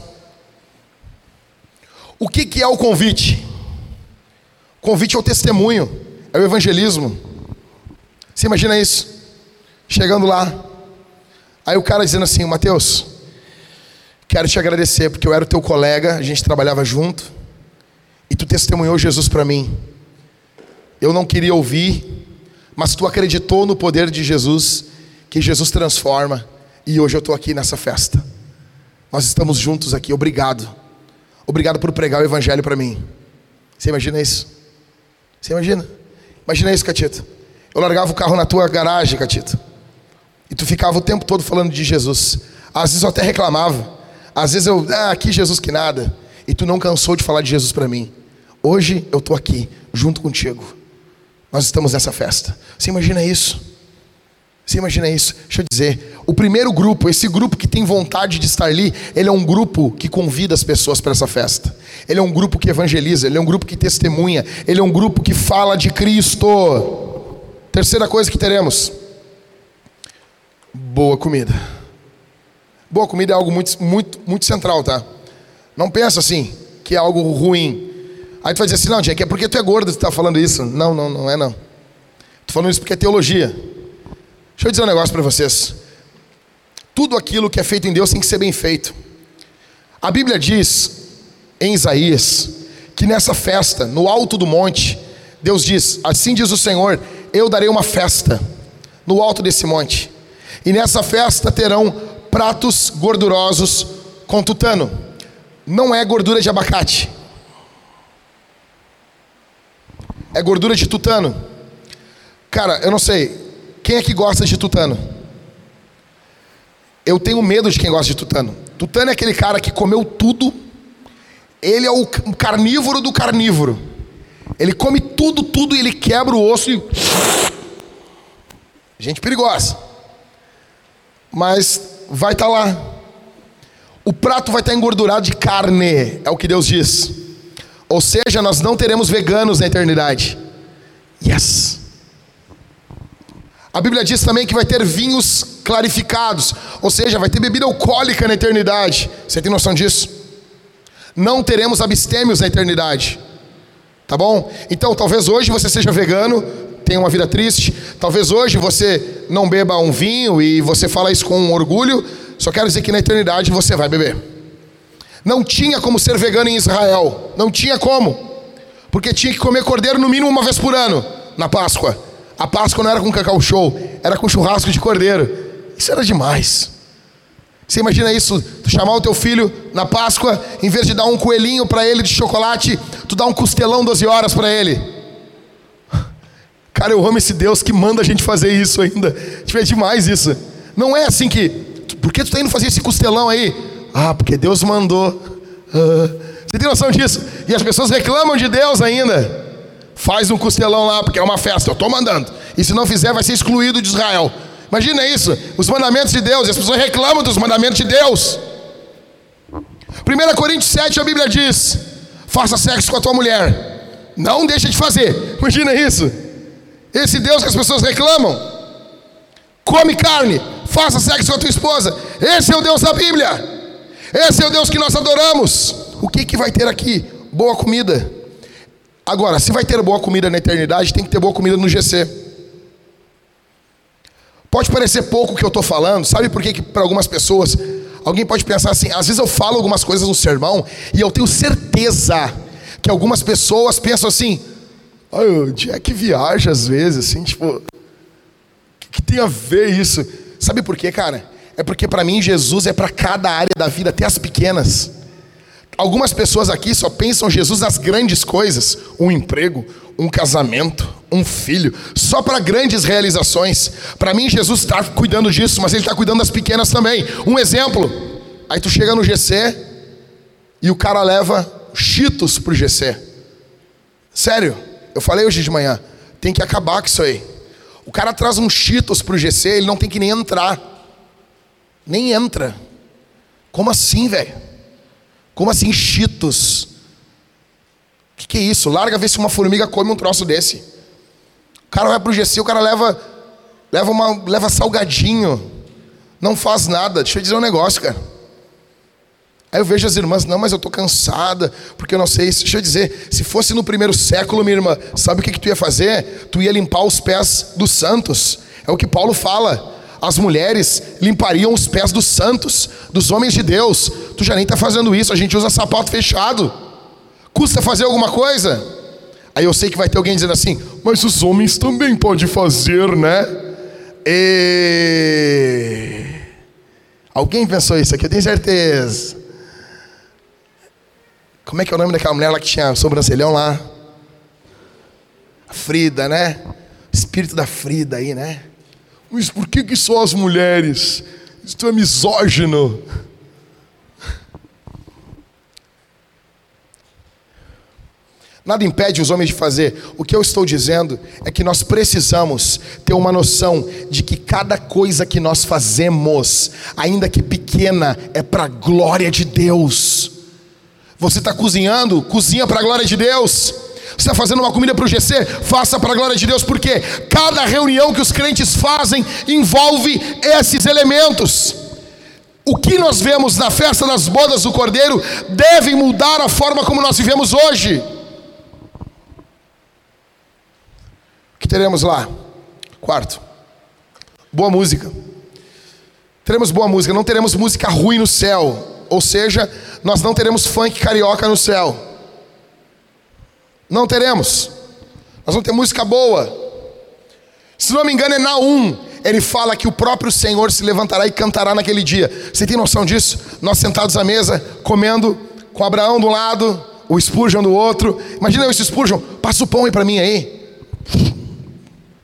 O que, que é o convite? O convite é o testemunho, é o evangelismo. Você imagina isso? Chegando lá, aí o cara dizendo assim: Mateus, quero te agradecer porque eu era teu colega, a gente trabalhava junto, e tu testemunhou Jesus para mim. Eu não queria ouvir, mas tu acreditou no poder de Jesus, que Jesus transforma, e hoje eu estou aqui nessa festa. Nós estamos juntos aqui, obrigado. Obrigado por pregar o evangelho para mim. Você imagina isso? Você imagina? Imagina isso, Catita. Eu largava o carro na tua garagem, Catita. E tu ficava o tempo todo falando de Jesus. Às vezes eu até reclamava. Às vezes eu, ah, que Jesus que nada. E tu não cansou de falar de Jesus para mim. Hoje eu estou aqui, junto contigo. Nós estamos nessa festa. Você imagina isso? Você imagina isso? Deixa eu dizer. O primeiro grupo, esse grupo que tem vontade de estar ali, ele é um grupo que convida as pessoas para essa festa. Ele é um grupo que evangeliza, ele é um grupo que testemunha, ele é um grupo que fala de Cristo. Terceira coisa que teremos: boa comida. Boa comida é algo muito, muito, muito central, tá? Não pensa assim, que é algo ruim. Aí tu vai dizer assim, não, Jack, é porque tu é gordo que tu está falando isso. Não, não, não é não. Estou falando isso porque é teologia. Deixa eu dizer um negócio para vocês. Tudo aquilo que é feito em Deus tem que ser bem feito. A Bíblia diz em Isaías que nessa festa, no alto do monte, Deus diz: Assim diz o Senhor, eu darei uma festa no alto desse monte, e nessa festa terão pratos gordurosos com tutano. Não é gordura de abacate, é gordura de tutano. Cara, eu não sei, quem é que gosta de tutano? Eu tenho medo de quem gosta de tutano. Tutano é aquele cara que comeu tudo. Ele é o carnívoro do carnívoro. Ele come tudo, tudo e ele quebra o osso e. Gente perigosa. Mas vai estar tá lá. O prato vai estar tá engordurado de carne, é o que Deus diz. Ou seja, nós não teremos veganos na eternidade. Yes. A Bíblia diz também que vai ter vinhos clarificados, ou seja, vai ter bebida alcoólica na eternidade. Você tem noção disso? Não teremos abstêmios na eternidade. Tá bom? Então, talvez hoje você seja vegano, tenha uma vida triste. Talvez hoje você não beba um vinho e você fala isso com orgulho. Só quero dizer que na eternidade você vai beber. Não tinha como ser vegano em Israel. Não tinha como. Porque tinha que comer cordeiro no mínimo uma vez por ano, na Páscoa. A Páscoa não era com cacau show, era com churrasco de cordeiro. Isso era demais. Você imagina isso? Tu chamar o teu filho na Páscoa, em vez de dar um coelhinho para ele de chocolate, tu dá um costelão 12 horas para ele. Cara, eu amo esse Deus que manda a gente fazer isso ainda. É demais isso. Não é assim que. Por que tu tá indo fazer esse costelão aí? Ah, porque Deus mandou. Ah. Você tem noção disso? E as pessoas reclamam de Deus ainda. Faz um costelão lá, porque é uma festa, eu estou mandando. E se não fizer, vai ser excluído de Israel. Imagina isso, os mandamentos de Deus, e as pessoas reclamam dos mandamentos de Deus. 1 Coríntios 7, a Bíblia diz: faça sexo com a tua mulher. Não deixa de fazer. Imagina isso. Esse Deus que as pessoas reclamam. Come carne, faça sexo com a tua esposa. Esse é o Deus da Bíblia. Esse é o Deus que nós adoramos. O que, que vai ter aqui? Boa comida. Agora, se vai ter boa comida na eternidade, tem que ter boa comida no GC. Pode parecer pouco o que eu estou falando, sabe por que, que para algumas pessoas, alguém pode pensar assim, às vezes eu falo algumas coisas no sermão e eu tenho certeza que algumas pessoas pensam assim, ah, o Jack viaja às vezes, assim, tipo, o que, que tem a ver isso? Sabe por quê, cara? É porque para mim Jesus é para cada área da vida, até as pequenas. Algumas pessoas aqui só pensam Jesus nas grandes coisas: um emprego, um casamento, um filho, só para grandes realizações. Para mim, Jesus está cuidando disso, mas Ele está cuidando das pequenas também. Um exemplo: aí tu chega no GC e o cara leva cheetos para o GC. Sério, eu falei hoje de manhã, tem que acabar com isso aí. O cara traz um cheetos para o GC, ele não tem que nem entrar. Nem entra. Como assim, velho? Como assim cheetos? O que, que, é isso? Larga ver se uma formiga come um troço desse. O cara vai pro GC, o cara leva, leva, uma, leva salgadinho. Não faz nada. Deixa eu dizer um negócio, cara. Aí eu vejo as irmãs, não, mas eu estou cansada, porque eu não sei. Deixa eu dizer, se fosse no primeiro século, minha irmã, sabe o que, que tu ia fazer? Tu ia limpar os pés dos santos. É o que Paulo fala as mulheres limpariam os pés dos santos, dos homens de Deus. Tu já nem está fazendo isso, a gente usa sapato fechado. Custa fazer alguma coisa? Aí eu sei que vai ter alguém dizendo assim, mas os homens também podem fazer, né? E... Alguém pensou isso aqui, eu tenho certeza. Como é que é o nome daquela mulher lá que tinha sobrancelhão lá? A Frida, né? Espírito da Frida aí, né? Mas por que, que só as mulheres? Isso é misógino. Nada impede os homens de fazer. O que eu estou dizendo é que nós precisamos ter uma noção de que cada coisa que nós fazemos, ainda que pequena, é para a glória de Deus. Você está cozinhando, cozinha para a glória de Deus. Você está fazendo uma comida para o GC? Faça para a glória de Deus, porque cada reunião que os crentes fazem envolve esses elementos. O que nós vemos na festa das bodas do Cordeiro deve mudar a forma como nós vivemos hoje. O que teremos lá? Quarto, boa música. Teremos boa música, não teremos música ruim no céu. Ou seja, nós não teremos funk carioca no céu. Não teremos. Nós vamos ter música boa. Se não me engano, é Naum. Ele fala que o próprio Senhor se levantará e cantará naquele dia. Você tem noção disso? Nós sentados à mesa, comendo, com Abraão do lado, o Spurgeon do outro. Imagina esse Spurgeon, passa o pão aí para mim aí.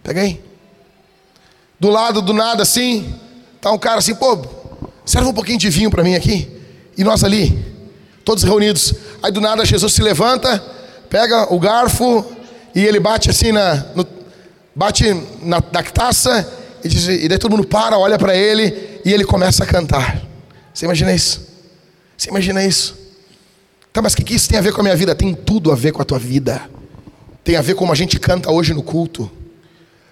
Pega aí. Do lado, do nada, assim, tá um cara assim, pô, serve um pouquinho de vinho para mim aqui. E nós ali, todos reunidos. Aí do nada Jesus se levanta pega o garfo e ele bate assim na. No, bate na, na taça e, diz, e daí todo mundo para, olha para ele e ele começa a cantar. Você imagina isso? Você imagina isso? Tá, mas o que, que isso tem a ver com a minha vida? Tem tudo a ver com a tua vida. Tem a ver como a gente canta hoje no culto.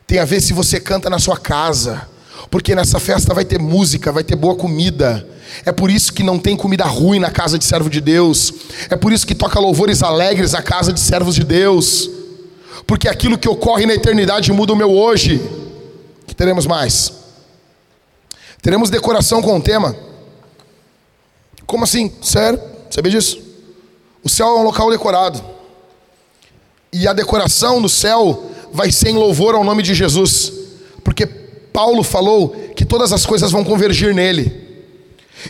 Tem a ver se você canta na sua casa Porque nessa festa vai ter música, vai ter boa comida. É por isso que não tem comida ruim na casa de servo de Deus. É por isso que toca louvores alegres na casa de servos de Deus. Porque aquilo que ocorre na eternidade muda o meu hoje. que teremos mais? Teremos decoração com o tema. Como assim? Sério? Sabia disso? O céu é um local decorado. E a decoração no céu vai ser em louvor ao nome de Jesus. Porque Paulo falou que todas as coisas vão convergir nele.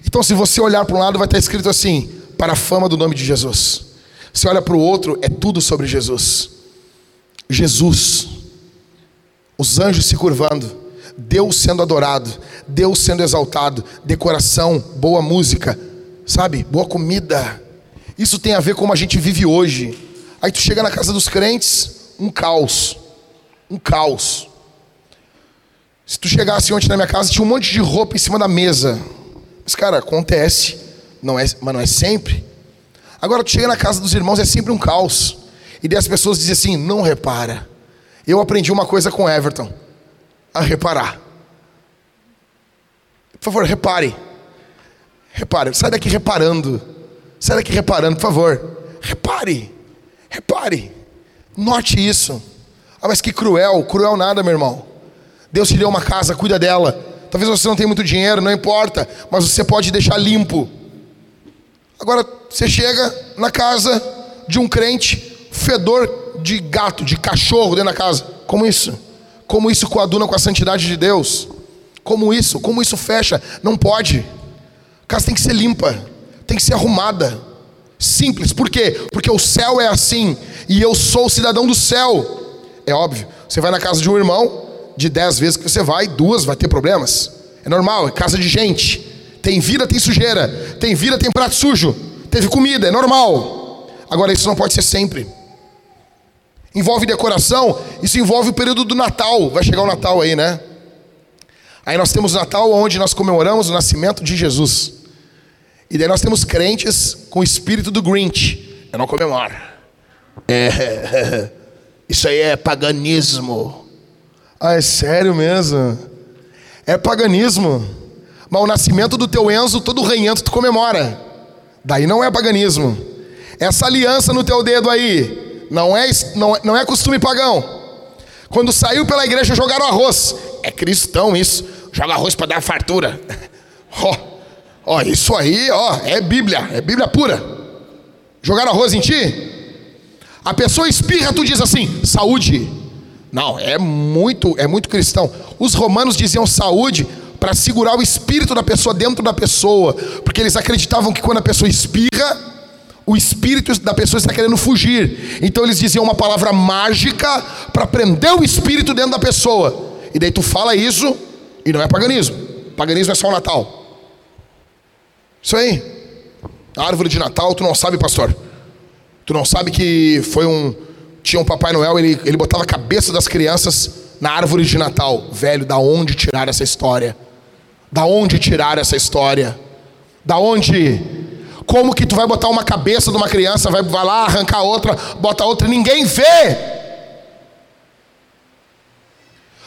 Então, se você olhar para um lado, vai estar escrito assim: para a fama do nome de Jesus. Se olha para o outro, é tudo sobre Jesus. Jesus, os anjos se curvando, Deus sendo adorado, Deus sendo exaltado, decoração, boa música, sabe? Boa comida. Isso tem a ver com como a gente vive hoje. Aí tu chega na casa dos crentes, um caos. Um caos. Se tu chegasse ontem na minha casa, tinha um monte de roupa em cima da mesa. Mas, cara, acontece. Não é, mas não é sempre. Agora tu chega na casa dos irmãos, é sempre um caos. E daí as pessoas dizem assim: não repara. Eu aprendi uma coisa com Everton: a reparar. Por favor, repare. Repare. Sai daqui reparando. Sai daqui reparando, por favor. Repare. Repare. Note isso. Ah, mas que cruel. Cruel nada, meu irmão. Deus te deu uma casa, cuida dela. Talvez você não tenha muito dinheiro, não importa. Mas você pode deixar limpo. Agora, você chega na casa de um crente, fedor de gato, de cachorro dentro da casa. Como isso? Como isso coaduna com a santidade de Deus? Como isso? Como isso fecha? Não pode. A casa tem que ser limpa, tem que ser arrumada. Simples, por quê? Porque o céu é assim, e eu sou cidadão do céu. É óbvio, você vai na casa de um irmão, de dez vezes que você vai, duas vai ter problemas. É normal, é casa de gente. Tem vida, tem sujeira. Tem vida, tem prato sujo. Teve comida, é normal. Agora, isso não pode ser sempre. Envolve decoração, isso envolve o período do Natal. Vai chegar o Natal aí, né? Aí nós temos o Natal onde nós comemoramos o nascimento de Jesus. E daí nós temos crentes com o espírito do Grinch. Eu não comemoro. É, isso aí é paganismo. Ah, é sério mesmo? É paganismo. Mas o nascimento do teu Enzo, todo ranhento, tu comemora. Daí não é paganismo. Essa aliança no teu dedo aí, não é, não, não é costume pagão. Quando saiu pela igreja, jogaram arroz. É cristão isso. Joga arroz para dar fartura. Ó, oh, oh, isso aí, ó, oh, é Bíblia, é Bíblia pura. Jogaram arroz em ti? A pessoa espirra, tu diz assim, saúde. Não, é muito, é muito cristão. Os romanos diziam saúde para segurar o espírito da pessoa dentro da pessoa, porque eles acreditavam que quando a pessoa espirra, o espírito da pessoa está querendo fugir. Então eles diziam uma palavra mágica para prender o espírito dentro da pessoa. E daí tu fala isso e não é paganismo. Paganismo é só o Natal. Isso aí. A árvore de Natal, tu não sabe, pastor. Tu não sabe que foi um tinha um Papai Noel, ele, ele botava a cabeça das crianças na árvore de Natal. Velho, da onde tirar essa história? Da onde tirar essa história? Da onde? Como que tu vai botar uma cabeça de uma criança, vai, vai lá arrancar outra, bota outra e ninguém vê?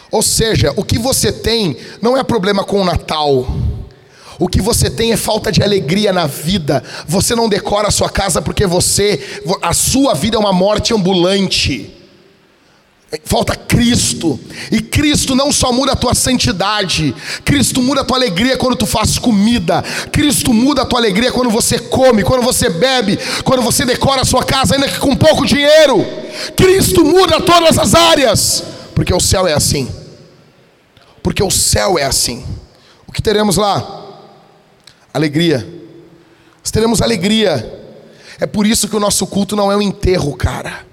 Ou seja, o que você tem não é problema com o Natal. O que você tem é falta de alegria na vida. Você não decora a sua casa porque você, a sua vida é uma morte ambulante. Falta Cristo. E Cristo não só muda a tua santidade, Cristo muda a tua alegria quando tu faz comida. Cristo muda a tua alegria quando você come, quando você bebe, quando você decora a sua casa, ainda que com pouco dinheiro. Cristo muda todas as áreas, porque o céu é assim. Porque o céu é assim. O que teremos lá? Alegria. Nós teremos alegria. É por isso que o nosso culto não é um enterro, cara.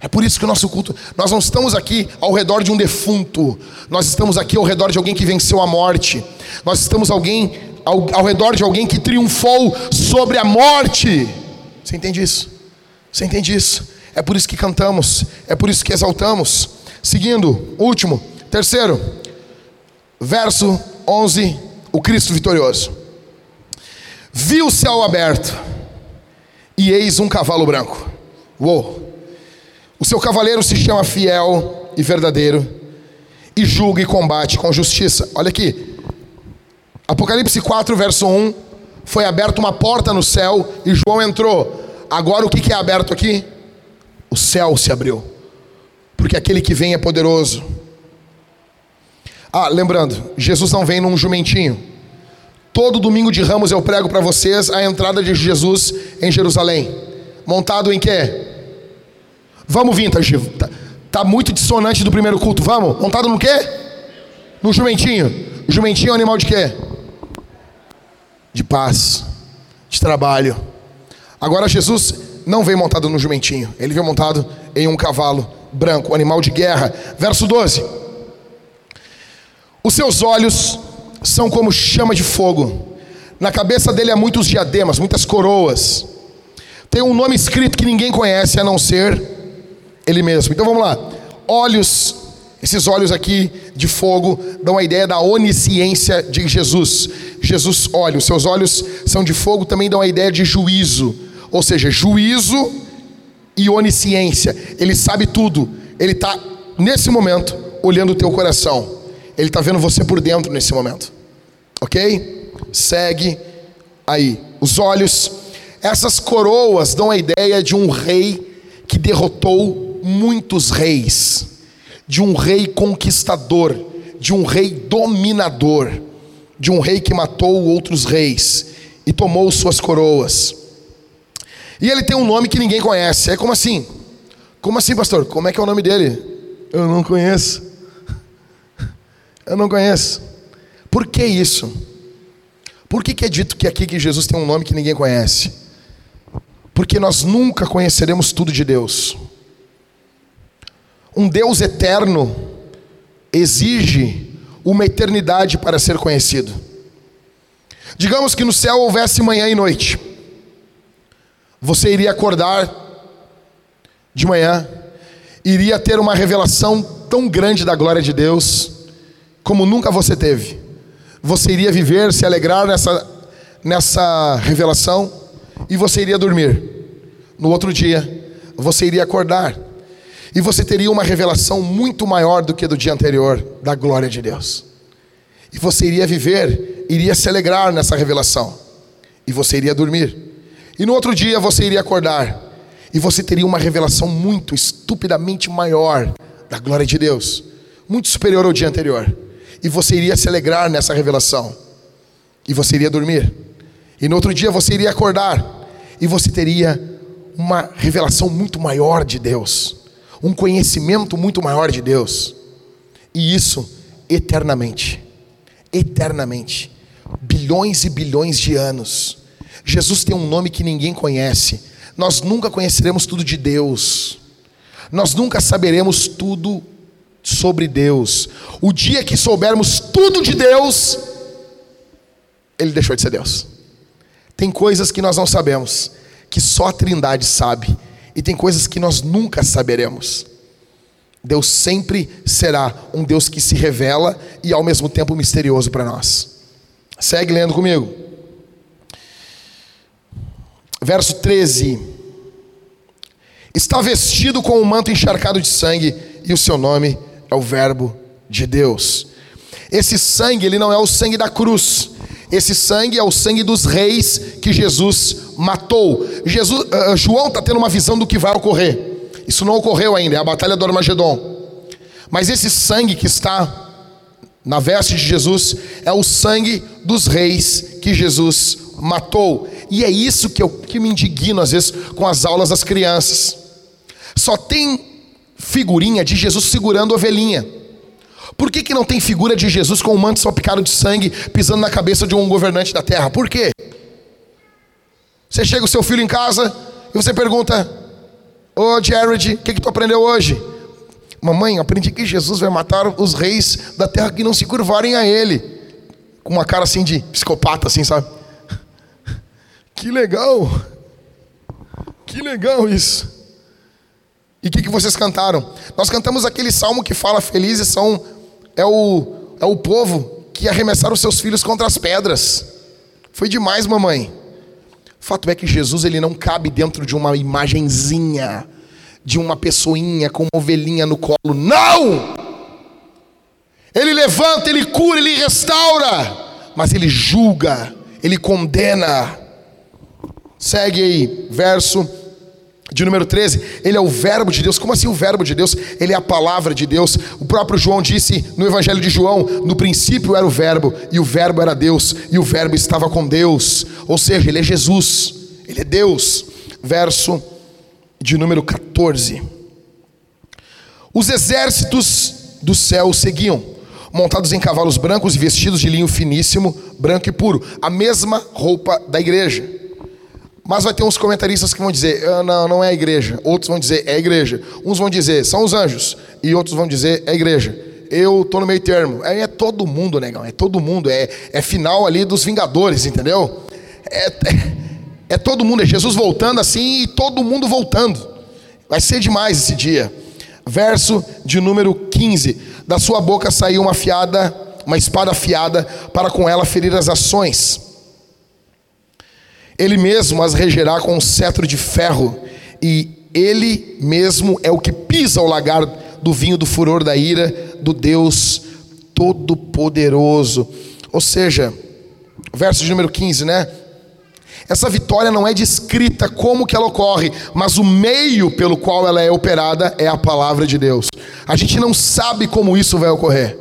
É por isso que o nosso culto, nós não estamos aqui ao redor de um defunto, nós estamos aqui ao redor de alguém que venceu a morte, nós estamos alguém ao, ao redor de alguém que triunfou sobre a morte. Você entende isso? Você entende isso? É por isso que cantamos, é por isso que exaltamos. Seguindo, último, terceiro, verso 11, o Cristo vitorioso. Vi o céu aberto e eis um cavalo branco. Uou! O seu cavaleiro se chama Fiel e Verdadeiro, e julga e combate com justiça. Olha aqui. Apocalipse 4, verso 1. Foi aberta uma porta no céu e João entrou. Agora o que é aberto aqui? O céu se abriu. Porque aquele que vem é poderoso. Ah, lembrando, Jesus não vem num jumentinho. Todo domingo de ramos eu prego para vocês a entrada de Jesus em Jerusalém. Montado em quê? Vamos, Vintage. Tá, tá muito dissonante do primeiro culto. Vamos? Montado no quê? No jumentinho. jumentinho é um animal de quê? De paz, de trabalho. Agora Jesus não veio montado no jumentinho. Ele veio montado em um cavalo branco, animal de guerra. Verso 12. Os seus olhos são como chama de fogo. Na cabeça dele há muitos diademas, muitas coroas. Tem um nome escrito que ninguém conhece a não ser ele mesmo. Então vamos lá. Olhos, esses olhos aqui de fogo dão a ideia da onisciência de Jesus. Jesus olha, os seus olhos são de fogo, também dão a ideia de juízo. Ou seja, juízo e onisciência. Ele sabe tudo. Ele está, nesse momento, olhando o teu coração. Ele está vendo você por dentro nesse momento. Ok? Segue aí. Os olhos. Essas coroas dão a ideia de um rei que derrotou muitos reis, de um rei conquistador, de um rei dominador, de um rei que matou outros reis e tomou suas coroas. E ele tem um nome que ninguém conhece. É como assim? Como assim, pastor? Como é que é o nome dele? Eu não conheço. Eu não conheço. Por que isso? Por que, que é dito que aqui que Jesus tem um nome que ninguém conhece? Porque nós nunca conheceremos tudo de Deus. Um Deus eterno exige uma eternidade para ser conhecido. Digamos que no céu houvesse manhã e noite. Você iria acordar de manhã, iria ter uma revelação tão grande da glória de Deus, como nunca você teve. Você iria viver, se alegrar nessa, nessa revelação, e você iria dormir. No outro dia, você iria acordar e você teria uma revelação muito maior do que do dia anterior da glória de Deus. E você iria viver, iria se alegrar nessa revelação. E você iria dormir. E no outro dia você iria acordar. E você teria uma revelação muito estupidamente maior da glória de Deus, muito superior ao dia anterior. E você iria se alegrar nessa revelação. E você iria dormir. E no outro dia você iria acordar. E você teria uma revelação muito maior de Deus um conhecimento muito maior de Deus. E isso eternamente. Eternamente. Bilhões e bilhões de anos. Jesus tem um nome que ninguém conhece. Nós nunca conheceremos tudo de Deus. Nós nunca saberemos tudo sobre Deus. O dia que soubermos tudo de Deus, ele deixou de ser Deus. Tem coisas que nós não sabemos, que só a Trindade sabe e tem coisas que nós nunca saberemos. Deus sempre será um Deus que se revela e ao mesmo tempo misterioso para nós. Segue lendo comigo. Verso 13. Está vestido com um manto encharcado de sangue e o seu nome é o Verbo de Deus. Esse sangue, ele não é o sangue da cruz. Esse sangue é o sangue dos reis que Jesus matou. Jesus, uh, João está tendo uma visão do que vai ocorrer. Isso não ocorreu ainda, é a batalha do Armagedon. Mas esse sangue que está na veste de Jesus é o sangue dos reis que Jesus matou. E é isso que eu que me indigno às vezes com as aulas das crianças. Só tem figurinha de Jesus segurando a ovelhinha. Por que, que não tem figura de Jesus com um manto salpicado de sangue pisando na cabeça de um governante da terra? Por quê? Você chega o seu filho em casa e você pergunta: Ô oh, Jared, o que, que tu aprendeu hoje? Mamãe, aprendi que Jesus vai matar os reis da terra que não se curvarem a ele. Com uma cara assim de psicopata, assim, sabe? Que legal! Que legal isso! E o que, que vocês cantaram? Nós cantamos aquele salmo que fala: Felizes são é o, é o povo que arremessaram seus filhos contra as pedras. Foi demais, mamãe. O fato é que Jesus ele não cabe dentro de uma imagenzinha, de uma pessoinha com uma ovelhinha no colo. Não! Ele levanta, ele cura, ele restaura, mas ele julga, ele condena. Segue aí, verso de número 13, ele é o Verbo de Deus. Como assim o Verbo de Deus? Ele é a palavra de Deus. O próprio João disse no Evangelho de João: no princípio era o Verbo, e o Verbo era Deus, e o Verbo estava com Deus. Ou seja, ele é Jesus, ele é Deus. Verso de número 14. Os exércitos do céu seguiam, montados em cavalos brancos e vestidos de linho finíssimo, branco e puro, a mesma roupa da igreja. Mas vai ter uns comentaristas que vão dizer, ah, não, não é a igreja. Outros vão dizer, é a igreja. Uns vão dizer, são os anjos. E outros vão dizer, é a igreja. Eu tô no meio termo. É, é todo mundo, negão. É todo mundo. É, é final ali dos Vingadores, entendeu? É, é, é todo mundo. É Jesus voltando assim e todo mundo voltando. Vai ser demais esse dia. Verso de número 15. Da sua boca saiu uma fiada, uma espada afiada, para com ela ferir as ações ele mesmo as regerá com um cetro de ferro, e ele mesmo é o que pisa o lagar do vinho do furor da ira do Deus Todo-Poderoso. Ou seja, verso de número 15, né? Essa vitória não é descrita como que ela ocorre, mas o meio pelo qual ela é operada é a palavra de Deus. A gente não sabe como isso vai ocorrer.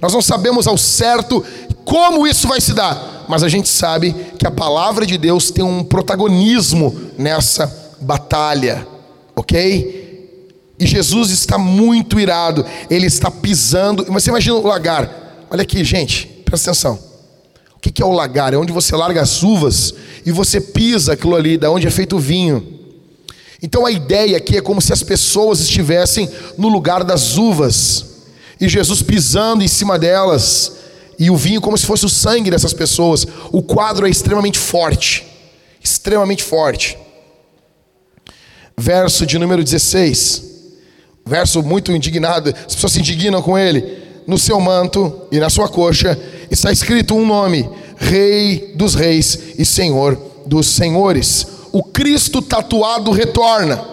Nós não sabemos ao certo como isso vai se dar, mas a gente sabe que a palavra de Deus tem um protagonismo nessa batalha, ok? E Jesus está muito irado, ele está pisando. Você imagina o lagar, olha aqui, gente, presta atenção. O que é o lagar? É onde você larga as uvas e você pisa aquilo ali, da onde é feito o vinho. Então a ideia aqui é como se as pessoas estivessem no lugar das uvas e Jesus pisando em cima delas e o vinho como se fosse o sangue dessas pessoas. O quadro é extremamente forte, extremamente forte. Verso de número 16. Verso muito indignado, as pessoas se indignam com ele. No seu manto e na sua coxa está escrito um nome: Rei dos Reis e Senhor dos Senhores. O Cristo tatuado retorna.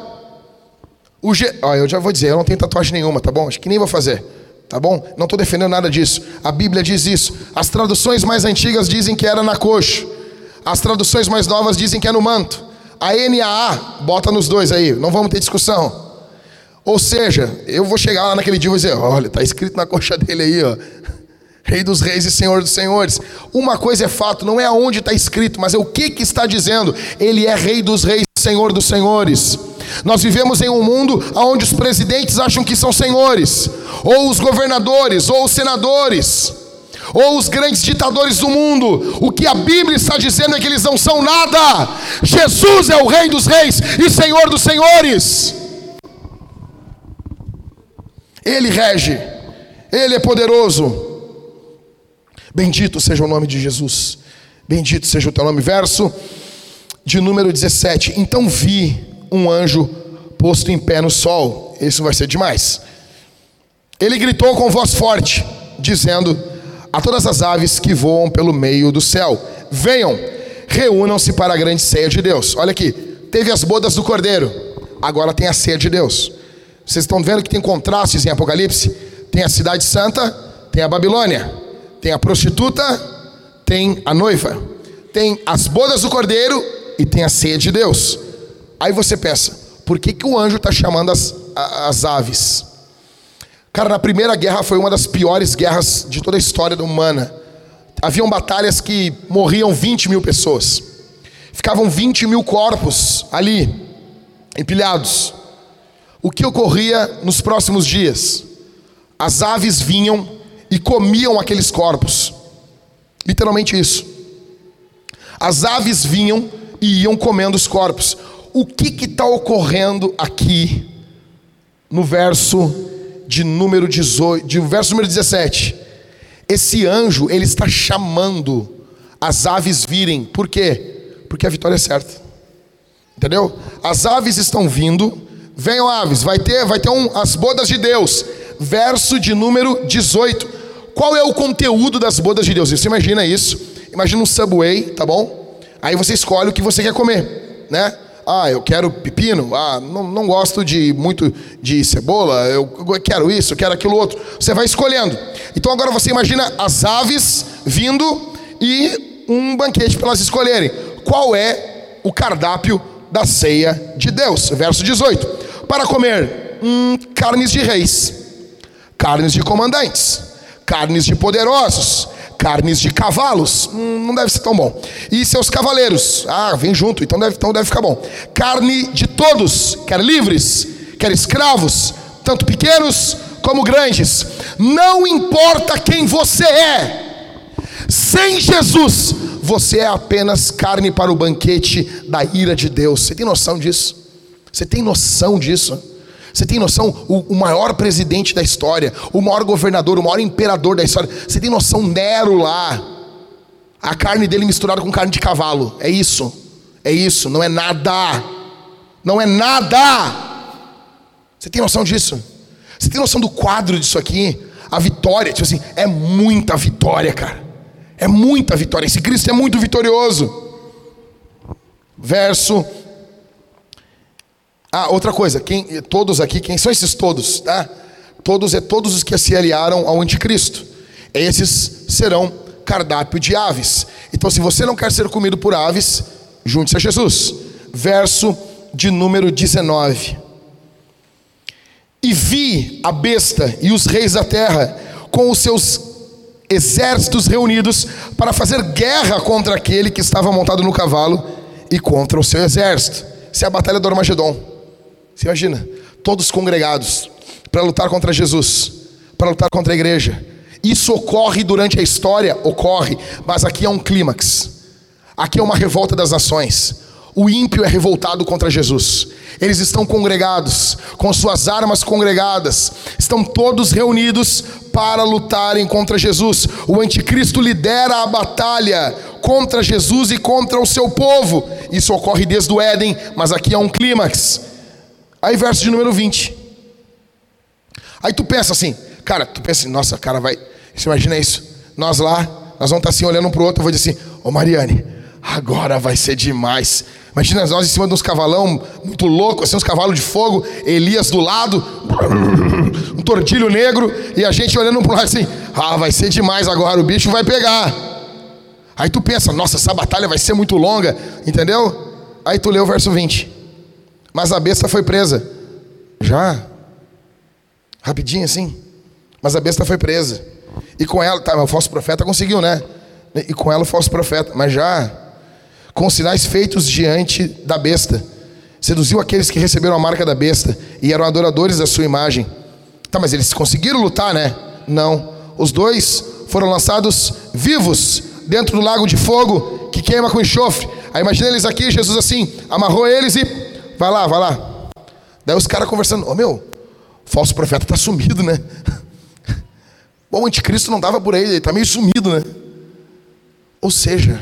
O Ge... ah, eu já vou dizer, eu não tenho tatuagem nenhuma, tá bom? Acho que nem vou fazer. Tá bom? Não estou defendendo nada disso. A Bíblia diz isso. As traduções mais antigas dizem que era na coxa. As traduções mais novas dizem que é no manto. A NAA, bota nos dois aí, não vamos ter discussão. Ou seja, eu vou chegar lá naquele dia e vou dizer: olha, está escrito na coxa dele aí, ó. Rei dos reis e Senhor dos senhores. Uma coisa é fato, não é aonde está escrito, mas é o que, que está dizendo. Ele é Rei dos reis e Senhor dos senhores. Nós vivemos em um mundo onde os presidentes acham que são senhores, ou os governadores, ou os senadores, ou os grandes ditadores do mundo. O que a Bíblia está dizendo é que eles não são nada. Jesus é o Rei dos Reis e Senhor dos Senhores. Ele rege, Ele é poderoso. Bendito seja o nome de Jesus, bendito seja o teu nome. Verso de número 17: Então vi um anjo posto em pé no sol. Isso vai ser demais. Ele gritou com voz forte, dizendo a todas as aves que voam pelo meio do céu: Venham, reúnam-se para a grande ceia de Deus. Olha aqui, teve as bodas do cordeiro, agora tem a ceia de Deus. Vocês estão vendo que tem contrastes em Apocalipse? Tem a cidade santa, tem a Babilônia, tem a prostituta, tem a noiva, tem as bodas do cordeiro e tem a ceia de Deus. Aí você pensa, por que, que o anjo está chamando as, as aves? Cara, na primeira guerra foi uma das piores guerras de toda a história humana. Haviam batalhas que morriam 20 mil pessoas. Ficavam 20 mil corpos ali, empilhados. O que ocorria nos próximos dias? As aves vinham e comiam aqueles corpos. Literalmente isso. As aves vinham e iam comendo os corpos o que está ocorrendo aqui no verso de número 18, de verso número 17. Esse anjo, ele está chamando as aves virem. Por quê? Porque a vitória é certa. Entendeu? As aves estão vindo. Venham aves, vai ter, vai ter um, as bodas de Deus. Verso de número 18. Qual é o conteúdo das bodas de Deus? Você imagina isso? Imagina um subway, tá bom? Aí você escolhe o que você quer comer, né? Ah, eu quero pepino. Ah, não, não gosto de muito de cebola. Eu quero isso, eu quero aquilo outro. Você vai escolhendo. Então agora você imagina as aves vindo e um banquete para elas escolherem. Qual é o cardápio da ceia de Deus? Verso 18. Para comer hum, carnes de reis, carnes de comandantes, carnes de poderosos, carnes de cavalos, hum, não deve ser tão bom. E seus cavaleiros, ah, vem junto, então deve, então deve ficar bom. Carne de todos, quer livres, quer escravos, tanto pequenos como grandes. Não importa quem você é. Sem Jesus, você é apenas carne para o banquete da ira de Deus. Você tem noção disso? Você tem noção disso? Você tem noção? O, o, maior presidente da história, o maior governador, o maior imperador da história. Você tem noção? Nero lá, a carne dele misturada com carne de cavalo. É isso. É isso. Não é nada. Não é nada. Você tem noção disso? Você tem noção do quadro disso aqui? A vitória, tipo assim, é muita vitória, cara. É muita vitória. Esse Cristo é muito vitorioso. Verso ah, outra coisa, quem, todos aqui, quem são esses todos? Tá? Todos é todos os que se aliaram ao anticristo. Esses serão cardápio de aves. Então, se você não quer ser comido por aves, junte-se a Jesus. Verso de número 19. E vi a besta e os reis da terra com os seus exércitos reunidos para fazer guerra contra aquele que estava montado no cavalo e contra o seu exército. Essa é a batalha do Armagedon. Você imagina? Todos congregados para lutar contra Jesus, para lutar contra a igreja. Isso ocorre durante a história? Ocorre, mas aqui é um clímax. Aqui é uma revolta das nações. O ímpio é revoltado contra Jesus. Eles estão congregados, com suas armas congregadas, estão todos reunidos para lutarem contra Jesus. O anticristo lidera a batalha contra Jesus e contra o seu povo. Isso ocorre desde o Éden, mas aqui é um clímax. Aí verso de número 20. Aí tu pensa assim, cara, tu pensa assim, nossa, cara, vai. Você imagina isso? Nós lá, nós vamos estar assim olhando um pro outro, eu vou dizer assim, ô Mariane, agora vai ser demais. Imagina nós em cima de uns cavalão muito louco, assim, uns cavalos de fogo, Elias do lado, um tordilho negro, e a gente olhando pro lado assim, ah, vai ser demais agora, o bicho vai pegar. Aí tu pensa, nossa, essa batalha vai ser muito longa, entendeu? Aí tu lê o verso 20. Mas a besta foi presa. Já? Rapidinho assim. Mas a besta foi presa. E com ela, tá, o falso profeta conseguiu, né? E com ela o falso profeta, mas já com sinais feitos diante da besta. Seduziu aqueles que receberam a marca da besta e eram adoradores da sua imagem. Tá, mas eles conseguiram lutar, né? Não. Os dois foram lançados vivos dentro do lago de fogo que queima com enxofre. Aí imagina eles aqui, Jesus assim, amarrou eles e Vai lá, vai lá. Daí os caras conversando, ô oh, meu, falso profeta está sumido, né? Bom, o anticristo não estava por aí, ele está meio sumido, né? Ou seja,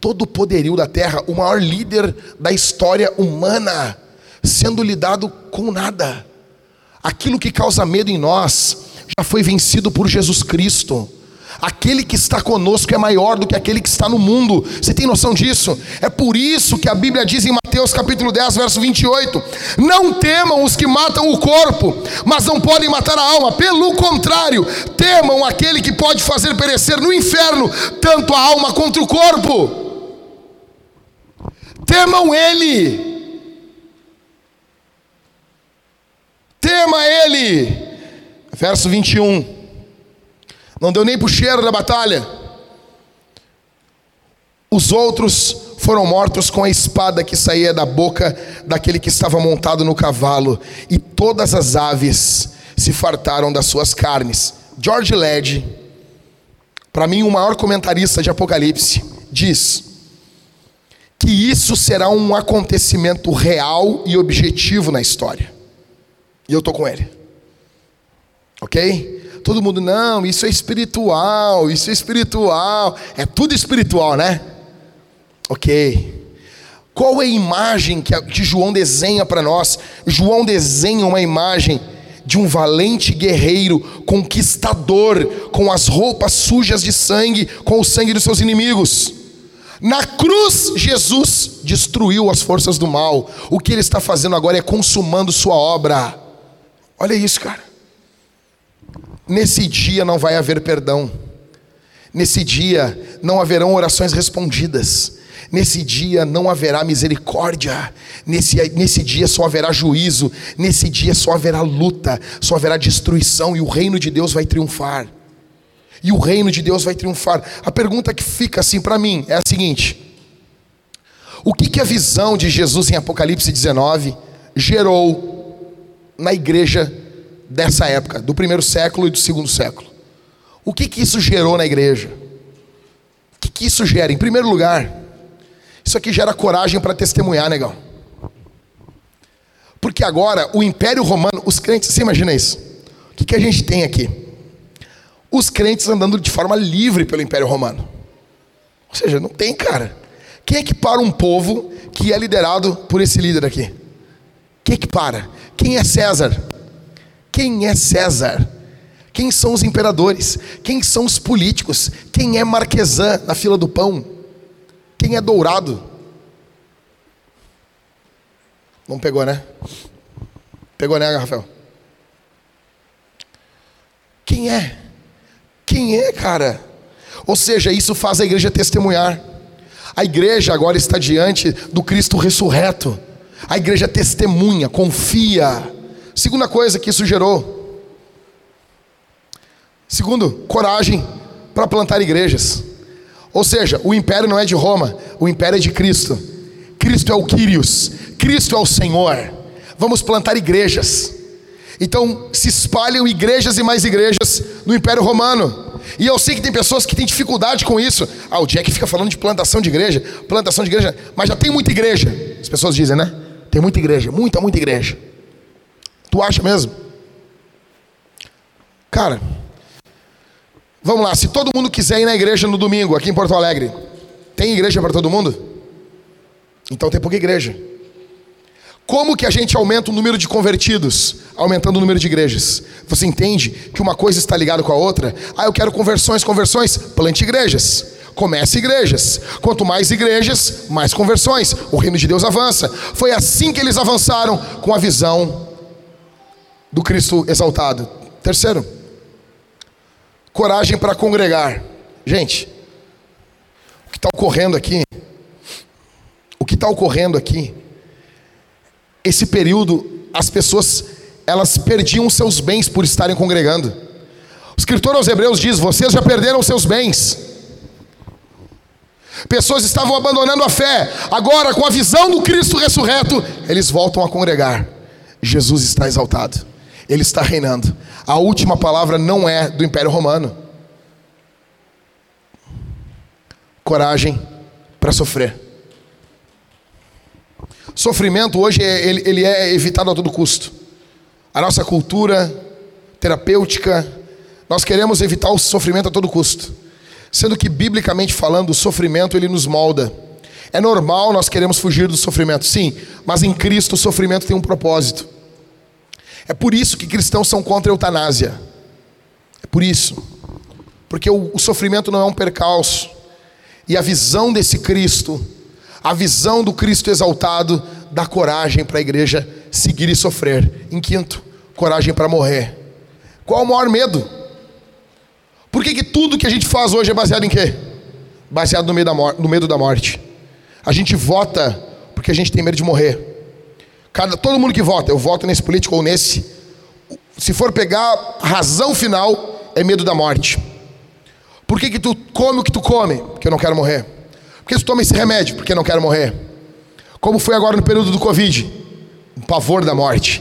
todo o poderio da terra, o maior líder da história humana, sendo lidado com nada. Aquilo que causa medo em nós já foi vencido por Jesus Cristo. Aquele que está conosco é maior do que aquele que está no mundo. Você tem noção disso? É por isso que a Bíblia diz em Mateus capítulo 10, verso 28: Não temam os que matam o corpo, mas não podem matar a alma. Pelo contrário, temam aquele que pode fazer perecer no inferno tanto a alma quanto o corpo. Temam ele. Tema ele. Verso 21. Não deu nem para o cheiro da batalha. Os outros foram mortos com a espada que saía da boca daquele que estava montado no cavalo, e todas as aves se fartaram das suas carnes. George Led, para mim o maior comentarista de Apocalipse, diz que isso será um acontecimento real e objetivo na história. E eu estou com ele. Ok? Todo mundo, não, isso é espiritual, isso é espiritual. É tudo espiritual, né? Ok. Qual é a imagem que, que João desenha para nós? João desenha uma imagem de um valente guerreiro, conquistador, com as roupas sujas de sangue, com o sangue dos seus inimigos. Na cruz, Jesus destruiu as forças do mal. O que ele está fazendo agora é consumando sua obra. Olha isso, cara. Nesse dia não vai haver perdão. Nesse dia não haverão orações respondidas. Nesse dia não haverá misericórdia. Nesse, nesse dia só haverá juízo. Nesse dia só haverá luta. Só haverá destruição. E o reino de Deus vai triunfar. E o reino de Deus vai triunfar. A pergunta que fica assim para mim é a seguinte: O que, que a visão de Jesus em Apocalipse 19 gerou na igreja dessa época, do primeiro século e do segundo século. O que, que isso gerou na igreja? O que, que isso gera? Em primeiro lugar, isso aqui gera coragem para testemunhar, negão. Porque agora o Império Romano, os crentes, você imagina isso? O que, que a gente tem aqui? Os crentes andando de forma livre pelo Império Romano. Ou seja, não tem, cara. Quem é que para um povo que é liderado por esse líder aqui? Quem é que para? Quem é César? Quem é César? Quem são os imperadores? Quem são os políticos? Quem é Marquesan na fila do pão? Quem é Dourado? Não pegou, né? Pegou, né, Rafael? Quem é? Quem é, cara? Ou seja, isso faz a igreja testemunhar. A igreja agora está diante do Cristo ressurreto. A igreja testemunha, confia. Segunda coisa que isso gerou. Segundo, coragem para plantar igrejas. Ou seja, o império não é de Roma, o império é de Cristo. Cristo é o Quírios, Cristo é o Senhor. Vamos plantar igrejas. Então se espalham igrejas e mais igrejas no Império Romano. E eu sei que tem pessoas que têm dificuldade com isso. Ah, o Jack fica falando de plantação de igreja, plantação de igreja, mas já tem muita igreja. As pessoas dizem, né? Tem muita igreja, muita, muita igreja. Tu acha mesmo? Cara, vamos lá. Se todo mundo quiser ir na igreja no domingo, aqui em Porto Alegre, tem igreja para todo mundo? Então tem pouca igreja. Como que a gente aumenta o número de convertidos? Aumentando o número de igrejas. Você entende que uma coisa está ligada com a outra? Ah, eu quero conversões, conversões. Plante igrejas. Comece igrejas. Quanto mais igrejas, mais conversões. O reino de Deus avança. Foi assim que eles avançaram com a visão do Cristo exaltado. Terceiro, coragem para congregar. Gente, o que está ocorrendo aqui, o que está ocorrendo aqui, esse período, as pessoas, elas perdiam seus bens por estarem congregando. O escritor aos Hebreus diz: Vocês já perderam seus bens. Pessoas estavam abandonando a fé, agora, com a visão do Cristo ressurreto, eles voltam a congregar. Jesus está exaltado. Ele está reinando. A última palavra não é do Império Romano. Coragem para sofrer. Sofrimento hoje é, ele, ele é evitado a todo custo. A nossa cultura terapêutica, nós queremos evitar o sofrimento a todo custo. Sendo que, biblicamente falando, o sofrimento ele nos molda. É normal nós queremos fugir do sofrimento, sim, mas em Cristo o sofrimento tem um propósito. É por isso que cristãos são contra a eutanásia. É por isso. Porque o, o sofrimento não é um percalço. E a visão desse Cristo, a visão do Cristo exaltado, dá coragem para a igreja seguir e sofrer. Em quinto, coragem para morrer. Qual o maior medo? Por que, que tudo que a gente faz hoje é baseado em quê? Baseado no medo, da no medo da morte. A gente vota porque a gente tem medo de morrer. Cada, todo mundo que vota, eu voto nesse político ou nesse. Se for pegar a razão final, é medo da morte. Por que, que tu come o que tu come? Porque eu não quero morrer. Por que tu toma esse remédio? Porque eu não quero morrer. Como foi agora no período do Covid? O pavor da morte.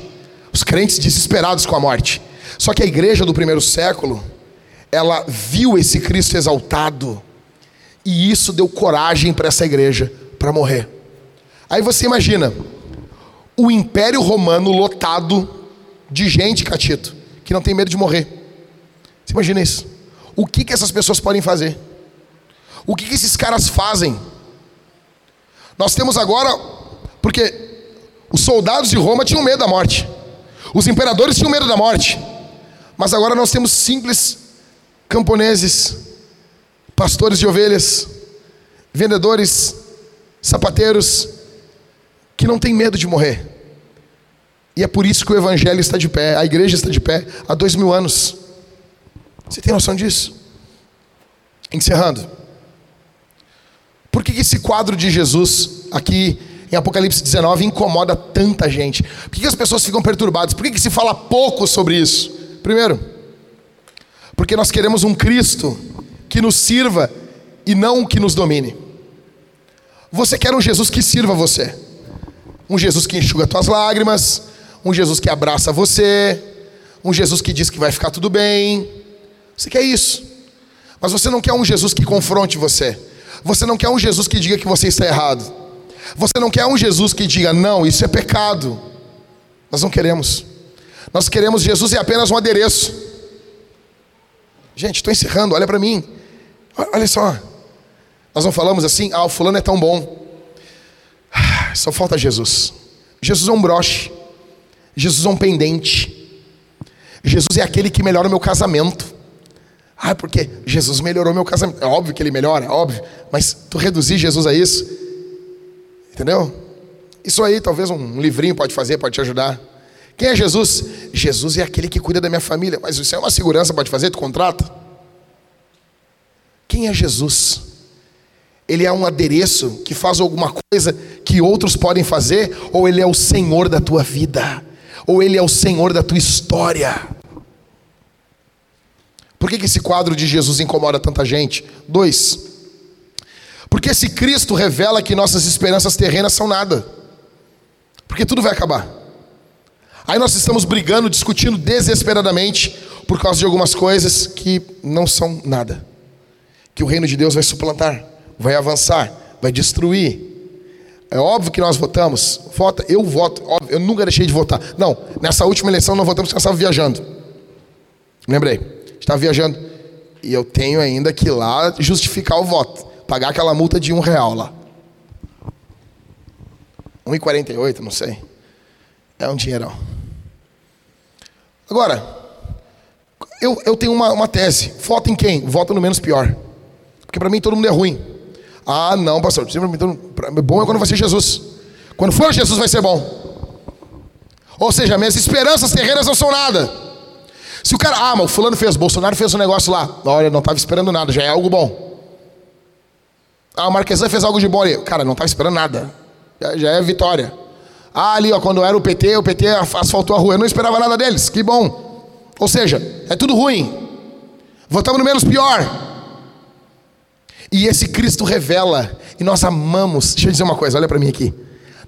Os crentes desesperados com a morte. Só que a igreja do primeiro século, ela viu esse Cristo exaltado. E isso deu coragem para essa igreja para morrer. Aí você imagina, o Império Romano lotado de gente, Catito, que não tem medo de morrer. Você imagina isso? O que, que essas pessoas podem fazer? O que, que esses caras fazem? Nós temos agora, porque os soldados de Roma tinham medo da morte, os imperadores tinham medo da morte, mas agora nós temos simples camponeses, pastores de ovelhas, vendedores, sapateiros que não têm medo de morrer. E é por isso que o Evangelho está de pé, a igreja está de pé há dois mil anos. Você tem noção disso? Encerrando. Por que esse quadro de Jesus aqui em Apocalipse 19 incomoda tanta gente? Por que as pessoas ficam perturbadas? Por que se fala pouco sobre isso? Primeiro, porque nós queremos um Cristo que nos sirva e não que nos domine. Você quer um Jesus que sirva você, um Jesus que enxuga tuas lágrimas, um Jesus que abraça você, um Jesus que diz que vai ficar tudo bem. Você quer isso, mas você não quer um Jesus que confronte você, você não quer um Jesus que diga que você está errado, você não quer um Jesus que diga, não, isso é pecado. Nós não queremos, nós queremos Jesus é apenas um adereço. Gente, estou encerrando, olha para mim. Olha só. Nós não falamos assim, ah, o fulano é tão bom. Só falta Jesus. Jesus é um broche. Jesus é um pendente. Jesus é aquele que melhora o meu casamento. Ah, porque Jesus melhorou meu casamento. É óbvio que ele melhora, é óbvio. Mas tu reduzir Jesus a isso. Entendeu? Isso aí, talvez um livrinho pode fazer, pode te ajudar. Quem é Jesus? Jesus é aquele que cuida da minha família. Mas isso é uma segurança, pode fazer? Tu contrata? Quem é Jesus? Ele é um adereço que faz alguma coisa que outros podem fazer? Ou ele é o Senhor da tua vida? Ou ele é o Senhor da tua história? Por que, que esse quadro de Jesus incomoda tanta gente? Dois, porque esse Cristo revela que nossas esperanças terrenas são nada, porque tudo vai acabar. Aí nós estamos brigando, discutindo desesperadamente por causa de algumas coisas que não são nada. Que o reino de Deus vai suplantar, vai avançar, vai destruir. É óbvio que nós votamos. Vota, eu voto, óbvio, eu nunca deixei de votar. Não, nessa última eleição não votamos porque nós estávamos viajando. Lembrei, estava viajando. E eu tenho ainda que ir lá justificar o voto. Pagar aquela multa de um real lá. 1,48, não sei. É um dinheirão. Agora, eu, eu tenho uma, uma tese. Vota em quem? Vota no menos pior. Porque para mim todo mundo é ruim. Ah, não, pastor. Bom é quando vai ser Jesus. Quando for Jesus vai ser bom. Ou seja, minhas esperanças terrenas não são nada. Se o cara, ah, mas o fulano fez, Bolsonaro fez um negócio lá. Olha, não estava esperando nada, já é algo bom. Ah, o Marquesan fez algo de bom ali. Cara, não estava esperando nada. Já, já é vitória. Ah, ali, ó, quando era o PT, o PT asfaltou a rua. Eu não esperava nada deles. Que bom. Ou seja, é tudo ruim. Votamos no menos pior. E esse Cristo revela. E nós amamos. Deixa eu dizer uma coisa, olha para mim aqui.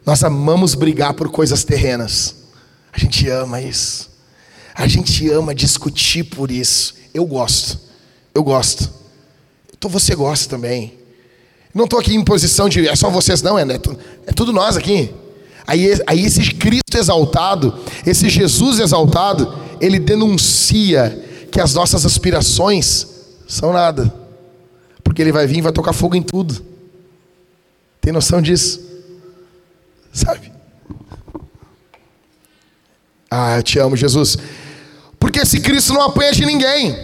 Nós amamos brigar por coisas terrenas. A gente ama isso. A gente ama discutir por isso. Eu gosto. Eu gosto. Então você gosta também. Não estou aqui em posição de é só vocês, não, é, é tudo nós aqui. Aí, aí esse Cristo exaltado, esse Jesus exaltado, ele denuncia que as nossas aspirações são nada. Porque ele vai vir e vai tocar fogo em tudo. Tem noção disso? Sabe? Ah, eu te amo, Jesus. Porque esse Cristo não apanha de ninguém.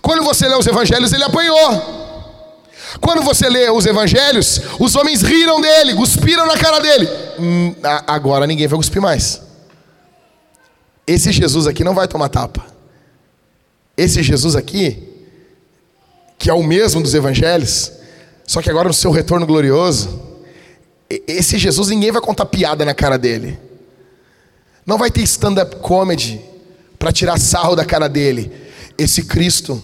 Quando você lê os evangelhos, ele apanhou. Quando você lê os evangelhos, os homens riram dele, cuspiram na cara dele. Hum, agora ninguém vai cuspir mais. Esse Jesus aqui não vai tomar tapa. Esse Jesus aqui, que é o mesmo dos evangelhos, só que agora no seu retorno glorioso, esse Jesus ninguém vai contar piada na cara dele. Não vai ter stand-up comedy para tirar sarro da cara dele. Esse Cristo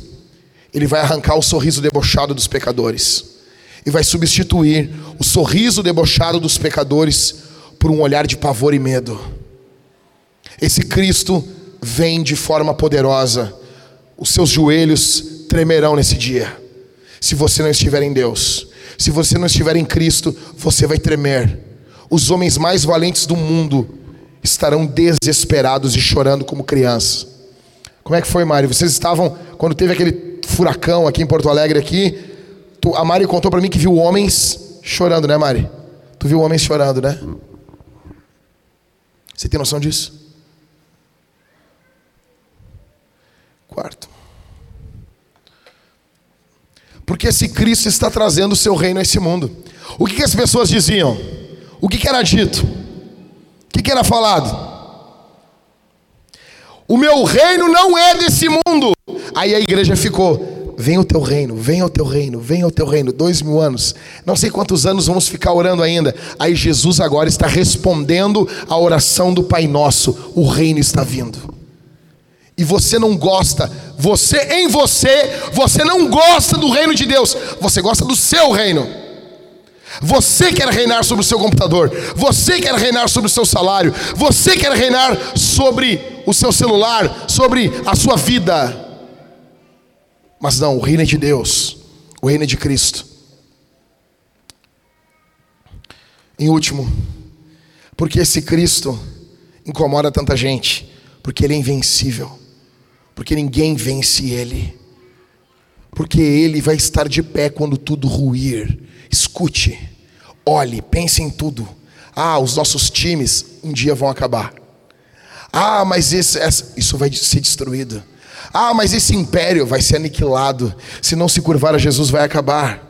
ele vai arrancar o sorriso debochado dos pecadores e vai substituir o sorriso debochado dos pecadores por um olhar de pavor e medo. Esse Cristo vem de forma poderosa, os seus joelhos tremerão nesse dia. Se você não estiver em Deus, se você não estiver em Cristo, você vai tremer. Os homens mais valentes do mundo estarão desesperados e chorando como crianças. Como é que foi, Mário? Vocês estavam quando teve aquele furacão aqui em Porto Alegre aqui. Tu, a Mari contou para mim que viu homens chorando, né, Mari? Tu viu homens chorando, né? Você tem noção disso? Quarto. Porque esse Cristo está trazendo o seu reino a esse mundo. O que, que as pessoas diziam? O que, que era dito? O que, que era falado? O meu reino não é desse mundo. Aí a igreja ficou: vem o teu reino, vem o teu reino, vem o teu reino. Dois mil anos, não sei quantos anos vamos ficar orando ainda. Aí Jesus agora está respondendo a oração do Pai Nosso: o reino está vindo. E você não gosta, você em você, você não gosta do reino de Deus, você gosta do seu reino. Você quer reinar sobre o seu computador, você quer reinar sobre o seu salário, você quer reinar sobre o seu celular, sobre a sua vida. Mas não, o reino é de Deus, o reino é de Cristo. Em último, porque esse Cristo incomoda tanta gente? Porque ele é invencível, porque ninguém vence ele, porque ele vai estar de pé quando tudo ruir. Escute, olhe, pense em tudo. Ah, os nossos times um dia vão acabar. Ah, mas esse, isso vai ser destruído. Ah, mas esse império vai ser aniquilado. Se não se curvar a Jesus, vai acabar.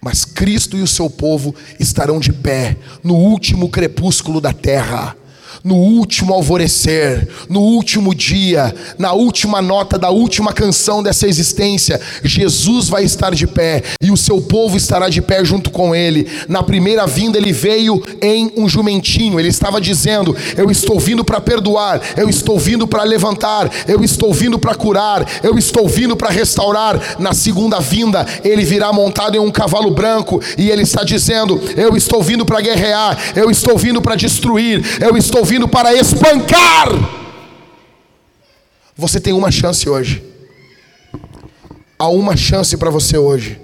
Mas Cristo e o seu povo estarão de pé no último crepúsculo da terra no último alvorecer, no último dia, na última nota da última canção dessa existência, Jesus vai estar de pé e o seu povo estará de pé junto com ele. Na primeira vinda, ele veio em um jumentinho, ele estava dizendo: Eu estou vindo para perdoar, eu estou vindo para levantar, eu estou vindo para curar, eu estou vindo para restaurar. Na segunda vinda, ele virá montado em um cavalo branco e ele está dizendo: Eu estou vindo para guerrear, eu estou vindo para destruir, eu estou vindo vindo para espancar. Você tem uma chance hoje. Há uma chance para você hoje.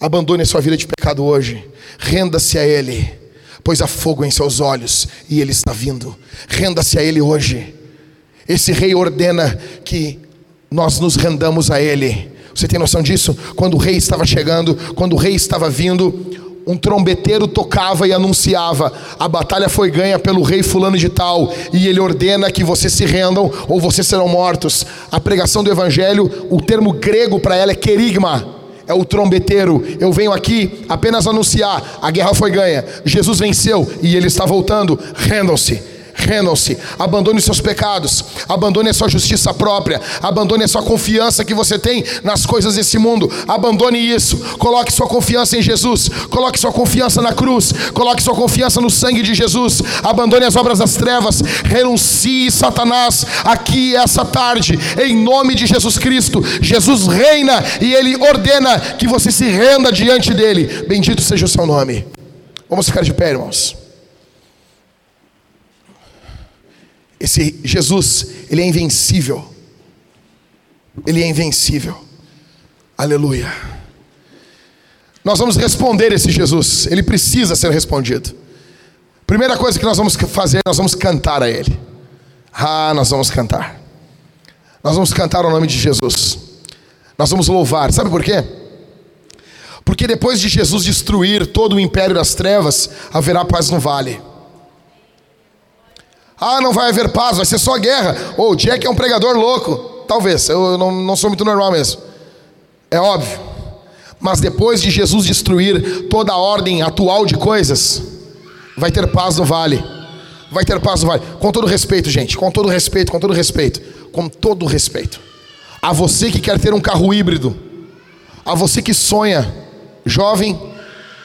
Abandone a sua vida de pecado hoje. Renda-se a Ele, pois há fogo em seus olhos e Ele está vindo. Renda-se a Ele hoje. Esse rei ordena que nós nos rendamos a Ele. Você tem noção disso? Quando o rei estava chegando, quando o rei estava vindo, um trombeteiro tocava e anunciava: a batalha foi ganha pelo rei Fulano de Tal, e ele ordena que vocês se rendam ou vocês serão mortos. A pregação do evangelho, o termo grego para ela é querigma, é o trombeteiro. Eu venho aqui apenas anunciar: a guerra foi ganha, Jesus venceu e ele está voltando. Rendam-se Rendam-se, abandone seus pecados, abandone a sua justiça própria, abandone a sua confiança que você tem nas coisas desse mundo, abandone isso, coloque sua confiança em Jesus, coloque sua confiança na cruz, coloque sua confiança no sangue de Jesus, abandone as obras das trevas, renuncie Satanás aqui essa tarde, em nome de Jesus Cristo. Jesus reina e ele ordena que você se renda diante dele. Bendito seja o seu nome. Vamos ficar de pé, irmãos. Esse Jesus, ele é invencível. Ele é invencível. Aleluia. Nós vamos responder esse Jesus. Ele precisa ser respondido. Primeira coisa que nós vamos fazer, nós vamos cantar a Ele. Ah, nós vamos cantar. Nós vamos cantar o nome de Jesus. Nós vamos louvar. Sabe por quê? Porque depois de Jesus destruir todo o império das trevas, haverá paz no vale. Ah, não vai haver paz, vai ser só guerra. Ou oh, Jack é um pregador louco. Talvez, eu não, não sou muito normal mesmo. É óbvio. Mas depois de Jesus destruir toda a ordem atual de coisas, vai ter paz no vale. Vai ter paz no vale. Com todo respeito, gente. Com todo respeito, com todo respeito. Com todo respeito. A você que quer ter um carro híbrido. A você que sonha, jovem,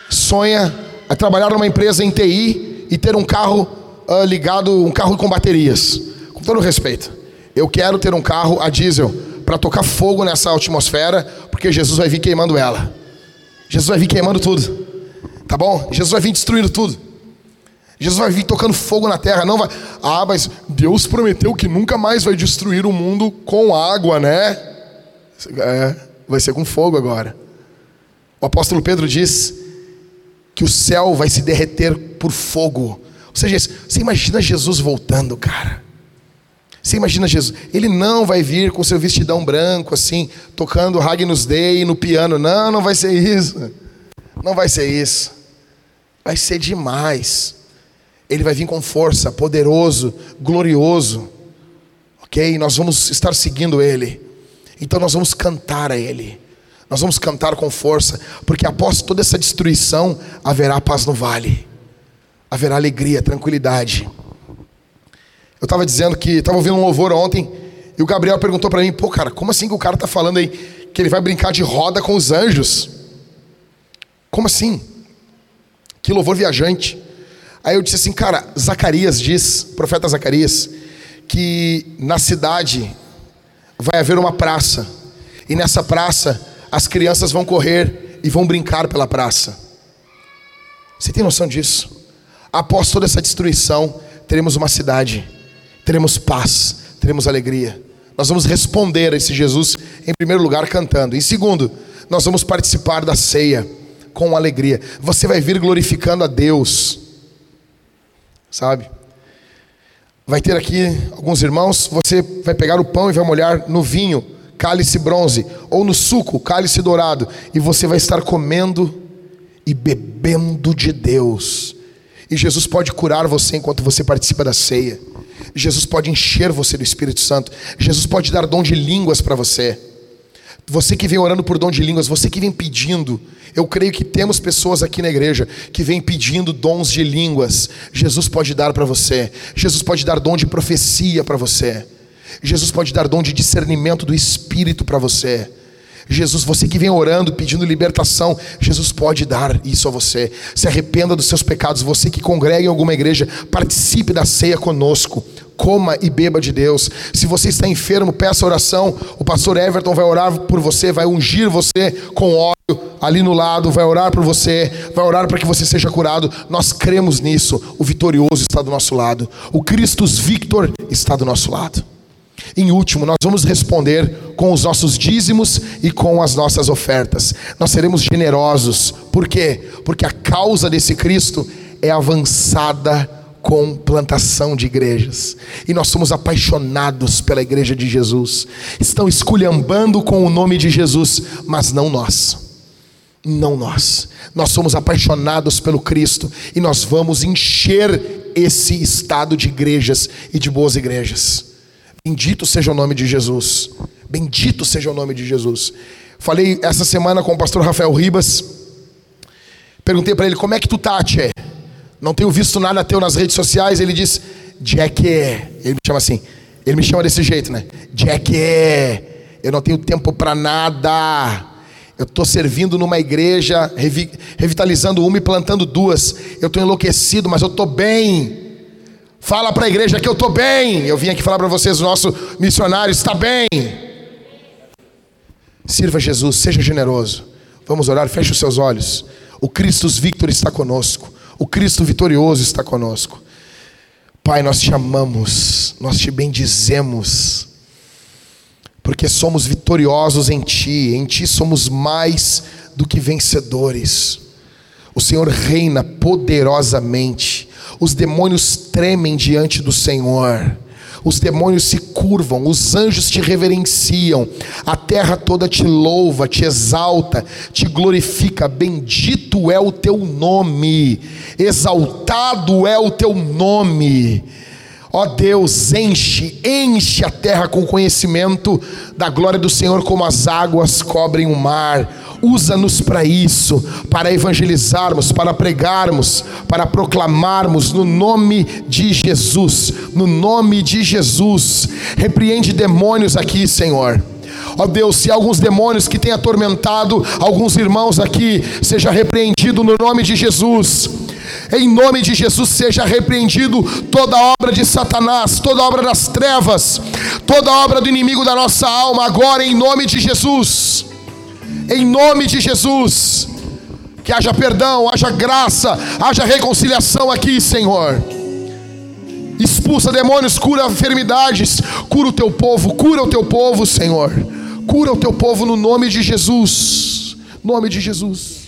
sonha a trabalhar numa empresa em TI e ter um carro uh, ligado um carro com baterias. Com todo respeito. Eu quero ter um carro a diesel para tocar fogo nessa atmosfera, porque Jesus vai vir queimando ela. Jesus vai vir queimando tudo. Tá bom? Jesus vai vir destruindo tudo. Jesus vai vir tocando fogo na terra, não vai. Ah, mas Deus prometeu que nunca mais vai destruir o mundo com água, né? É, vai ser com fogo agora. O apóstolo Pedro diz que o céu vai se derreter por fogo ou seja, você imagina Jesus voltando, cara. Você imagina Jesus, ele não vai vir com seu vestidão branco assim, tocando Ragnus Dei no piano. Não, não vai ser isso. Não vai ser isso. Vai ser demais. Ele vai vir com força, poderoso, glorioso. OK? Nós vamos estar seguindo ele. Então nós vamos cantar a ele. Nós vamos cantar com força, porque após toda essa destruição haverá paz no vale, haverá alegria, tranquilidade. Eu estava dizendo que estava ouvindo um louvor ontem e o Gabriel perguntou para mim: pô, cara, como assim que o cara está falando aí que ele vai brincar de roda com os anjos? Como assim? Que louvor viajante. Aí eu disse assim, cara, Zacarias diz, profeta Zacarias, que na cidade vai haver uma praça, e nessa praça as crianças vão correr e vão brincar pela praça. Você tem noção disso? Após toda essa destruição, teremos uma cidade, teremos paz, teremos alegria. Nós vamos responder a esse Jesus, em primeiro lugar, cantando. Em segundo, nós vamos participar da ceia com alegria. Você vai vir glorificando a Deus, sabe? Vai ter aqui alguns irmãos, você vai pegar o pão e vai molhar no vinho cálice bronze, ou no suco, cálice dourado, e você vai estar comendo e bebendo de Deus. E Jesus pode curar você enquanto você participa da ceia. Jesus pode encher você do Espírito Santo. Jesus pode dar dom de línguas para você. Você que vem orando por dom de línguas, você que vem pedindo, eu creio que temos pessoas aqui na igreja que vêm pedindo dons de línguas. Jesus pode dar para você. Jesus pode dar dom de profecia para você. Jesus pode dar dom de discernimento do Espírito para você. Jesus, você que vem orando, pedindo libertação, Jesus pode dar isso a você. Se arrependa dos seus pecados. Você que congrega em alguma igreja, participe da ceia conosco. Coma e beba de Deus. Se você está enfermo, peça oração. O pastor Everton vai orar por você, vai ungir você com óleo ali no lado, vai orar por você, vai orar para que você seja curado. Nós cremos nisso. O vitorioso está do nosso lado. O Christus Victor está do nosso lado. Em último, nós vamos responder com os nossos dízimos e com as nossas ofertas. Nós seremos generosos. Por quê? Porque a causa desse Cristo é avançada com plantação de igrejas. E nós somos apaixonados pela igreja de Jesus. Estão esculhambando com o nome de Jesus, mas não nós. Não nós. Nós somos apaixonados pelo Cristo e nós vamos encher esse estado de igrejas e de boas igrejas. Bendito seja o nome de Jesus. Bendito seja o nome de Jesus. Falei essa semana com o pastor Rafael Ribas. Perguntei para ele: Como é que tu tá, Tchê? Não tenho visto nada teu nas redes sociais. Ele diz: Jack. Ele me chama assim. Ele me chama desse jeito, né? Jack. Eu não tenho tempo para nada. Eu estou servindo numa igreja, revitalizando uma e plantando duas. Eu estou enlouquecido, mas eu estou bem. Fala para a igreja que eu estou bem. Eu vim aqui falar para vocês, o nosso missionário está bem. Sirva Jesus, seja generoso. Vamos orar, feche os seus olhos. O Cristo Victor está conosco. O Cristo vitorioso está conosco. Pai, nós te amamos, nós te bendizemos, porque somos vitoriosos em Ti, em Ti somos mais do que vencedores. O Senhor reina poderosamente os demônios tremem diante do Senhor. Os demônios se curvam, os anjos te reverenciam, a terra toda te louva, te exalta, te glorifica. Bendito é o teu nome, exaltado é o teu nome. Ó Deus, enche, enche a terra com conhecimento da glória do Senhor, como as águas cobrem o mar usa-nos para isso, para evangelizarmos, para pregarmos, para proclamarmos no nome de Jesus, no nome de Jesus. Repreende demônios aqui, Senhor. Ó oh Deus, se alguns demônios que têm atormentado alguns irmãos aqui, seja repreendido no nome de Jesus. Em nome de Jesus seja repreendido toda obra de Satanás, toda obra das trevas, toda obra do inimigo da nossa alma, agora em nome de Jesus em nome de Jesus. Que haja perdão, haja graça, haja reconciliação aqui, Senhor. Expulsa demônios, cura enfermidades, cura o teu povo, cura o teu povo, Senhor. Cura o teu povo no nome de Jesus. Nome de Jesus.